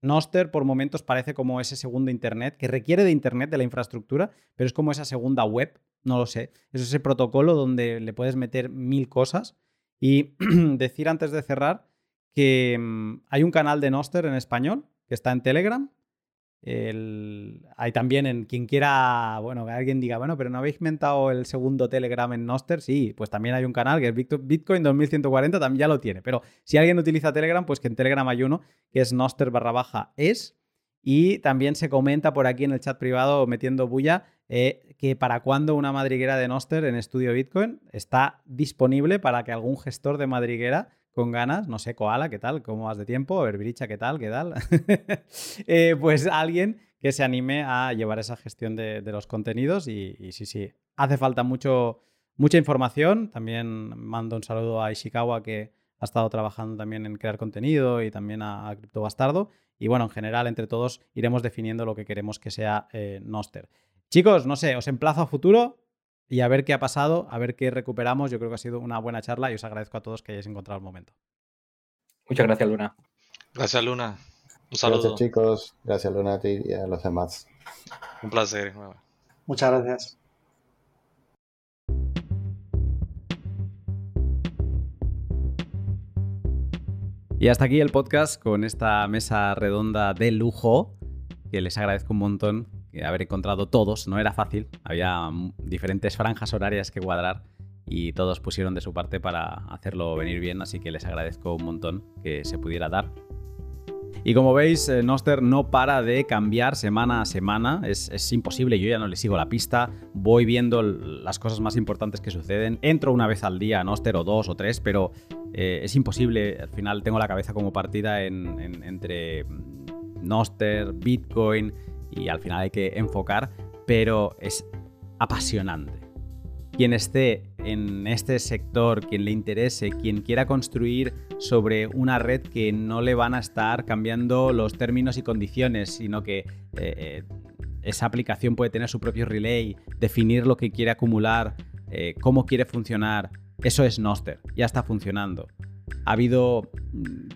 Noster por momentos parece como ese segundo Internet, que requiere de Internet, de la infraestructura, pero es como esa segunda web, no lo sé. Es ese protocolo donde le puedes meter mil cosas. Y *clears throat* decir antes de cerrar que mm, hay un canal de Noster en español que está en Telegram, hay también en quien quiera, bueno, que alguien diga, bueno, pero no habéis inventado el segundo Telegram en Noster, sí, pues también hay un canal que es Bitcoin 2140, también ya lo tiene. Pero si alguien utiliza Telegram, pues que en Telegram hay uno que es Noster barra baja es. Y también se comenta por aquí en el chat privado metiendo bulla eh, que para cuando una madriguera de Noster en Estudio Bitcoin está disponible para que algún gestor de madriguera con ganas, no sé, Koala, ¿qué tal? ¿Cómo vas de tiempo? Herbiricha, ¿qué tal? ¿Qué tal? *laughs* Eh, pues alguien que se anime a llevar esa gestión de, los contenidos y, sí, sí, hace falta mucho, mucha información. También mando un saludo a Ishikawa que ha estado trabajando también en crear contenido y también a, Crypto Bastardo. Y bueno, en general, entre todos iremos definiendo lo que queremos que sea eh, Noster. Chicos, no sé, os emplazo a futuro y a ver qué ha pasado, a ver qué recuperamos. Yo creo que ha sido una buena charla y os agradezco a todos que hayáis encontrado el momento. Muchas gracias, Luna. Gracias, Luna. Un saludo. Gracias, chicos. Gracias, Luna, a ti y a los demás. Un placer. Muchas gracias. Y hasta aquí el podcast con esta mesa redonda de lujo, que les agradezco un montón haber encontrado todos, no era fácil, había diferentes franjas horarias que cuadrar y todos pusieron de su parte para hacerlo venir bien, así que les agradezco un montón que se pudiera dar. Y como veis, eh, Noster no para de cambiar semana a semana, es, imposible, yo ya no le sigo la pista, voy viendo las cosas más importantes que suceden, entro una vez al día a Noster o dos o tres, pero eh, es imposible, al final tengo la cabeza como partida entre Noster, Bitcoin, y al final hay que enfocar, pero es apasionante. Quien esté en este sector, quien le interese, quien quiera construir sobre una red que no le van a estar cambiando los términos y condiciones, sino que eh, eh, esa aplicación puede tener su propio relay, definir lo que quiere acumular, eh, cómo quiere funcionar, eso es Noster, ya está funcionando. Ha habido mm,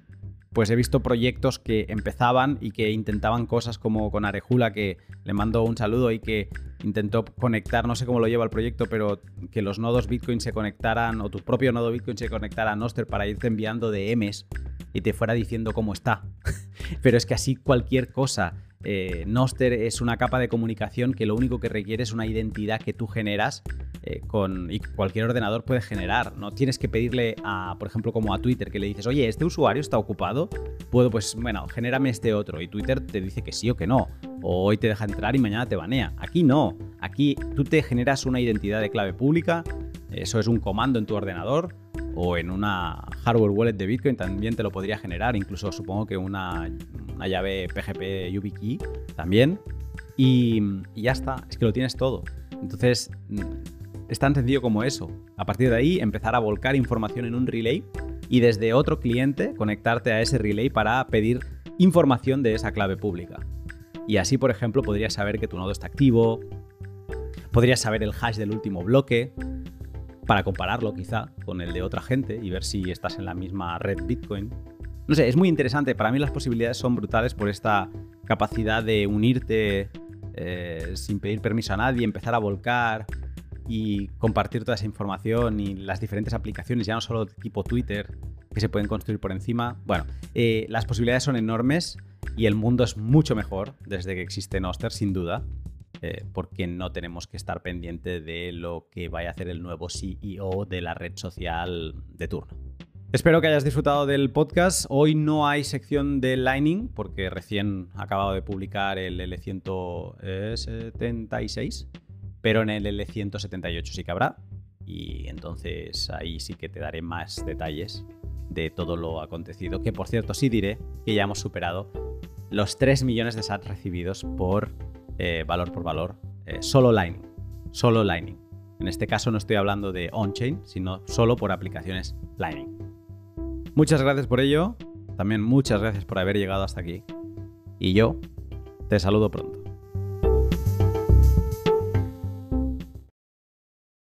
pues he visto proyectos que empezaban y que intentaban cosas como con Arejula, que le mando un saludo y que intentó conectar, no sé cómo lo lleva el proyecto, pero que los nodos Bitcoin se conectaran o tu propio nodo Bitcoin se conectara a Noster para irte enviando DMs y te fuera diciendo cómo está. *laughs* pero es que así cualquier cosa. Eh, Noster es una capa de comunicación que lo único que requiere es una identidad que tú generas eh, con, y cualquier ordenador puede generar. No tienes que pedirle a, por ejemplo, como a Twitter, que le dices, oye, este usuario está ocupado, puedo, pues, bueno, genérame este otro. Y Twitter te dice que sí o que no. O hoy te deja entrar y mañana te banea. Aquí no. Aquí tú te generas una identidad de clave pública. Eso es un comando en tu ordenador o en una hardware wallet de Bitcoin también te lo podría generar. Incluso supongo que una, una llave PGP YubiKey también. Y, y ya está. Es que lo tienes todo. Entonces es tan sencillo como eso. A partir de ahí, empezar a volcar información en un relay y desde otro cliente conectarte a ese relay para pedir información de esa clave pública. Y así, por ejemplo, podrías saber que tu nodo está activo, podrías saber el hash del último bloque, para compararlo quizá con el de otra gente y ver si estás en la misma red Bitcoin. No sé, es muy interesante. Para mí las posibilidades son brutales por esta capacidad de unirte eh, sin pedir permiso a nadie, empezar a volcar y compartir toda esa información y las diferentes aplicaciones, ya no solo tipo Twitter, que se pueden construir por encima. Bueno, eh, las posibilidades son enormes y el mundo es mucho mejor desde que existe Noster, sin duda. Eh, porque no tenemos que estar pendiente de lo que vaya a hacer el nuevo CEO de la red social de turno. Espero que hayas disfrutado del podcast. Hoy no hay sección de Lightning porque recién acabado de publicar el L176, pero en el L178 sí que habrá. Y entonces ahí sí que te daré más detalles de todo lo acontecido. Que por cierto, sí diré que ya hemos superado los 3 millones de SAT recibidos por eh, valor por valor, eh, solo Lightning. Solo Lightning. En este caso no estoy hablando de on-chain, sino solo por aplicaciones Lightning. Muchas gracias por ello. También muchas gracias por haber llegado hasta aquí. Y yo te saludo pronto.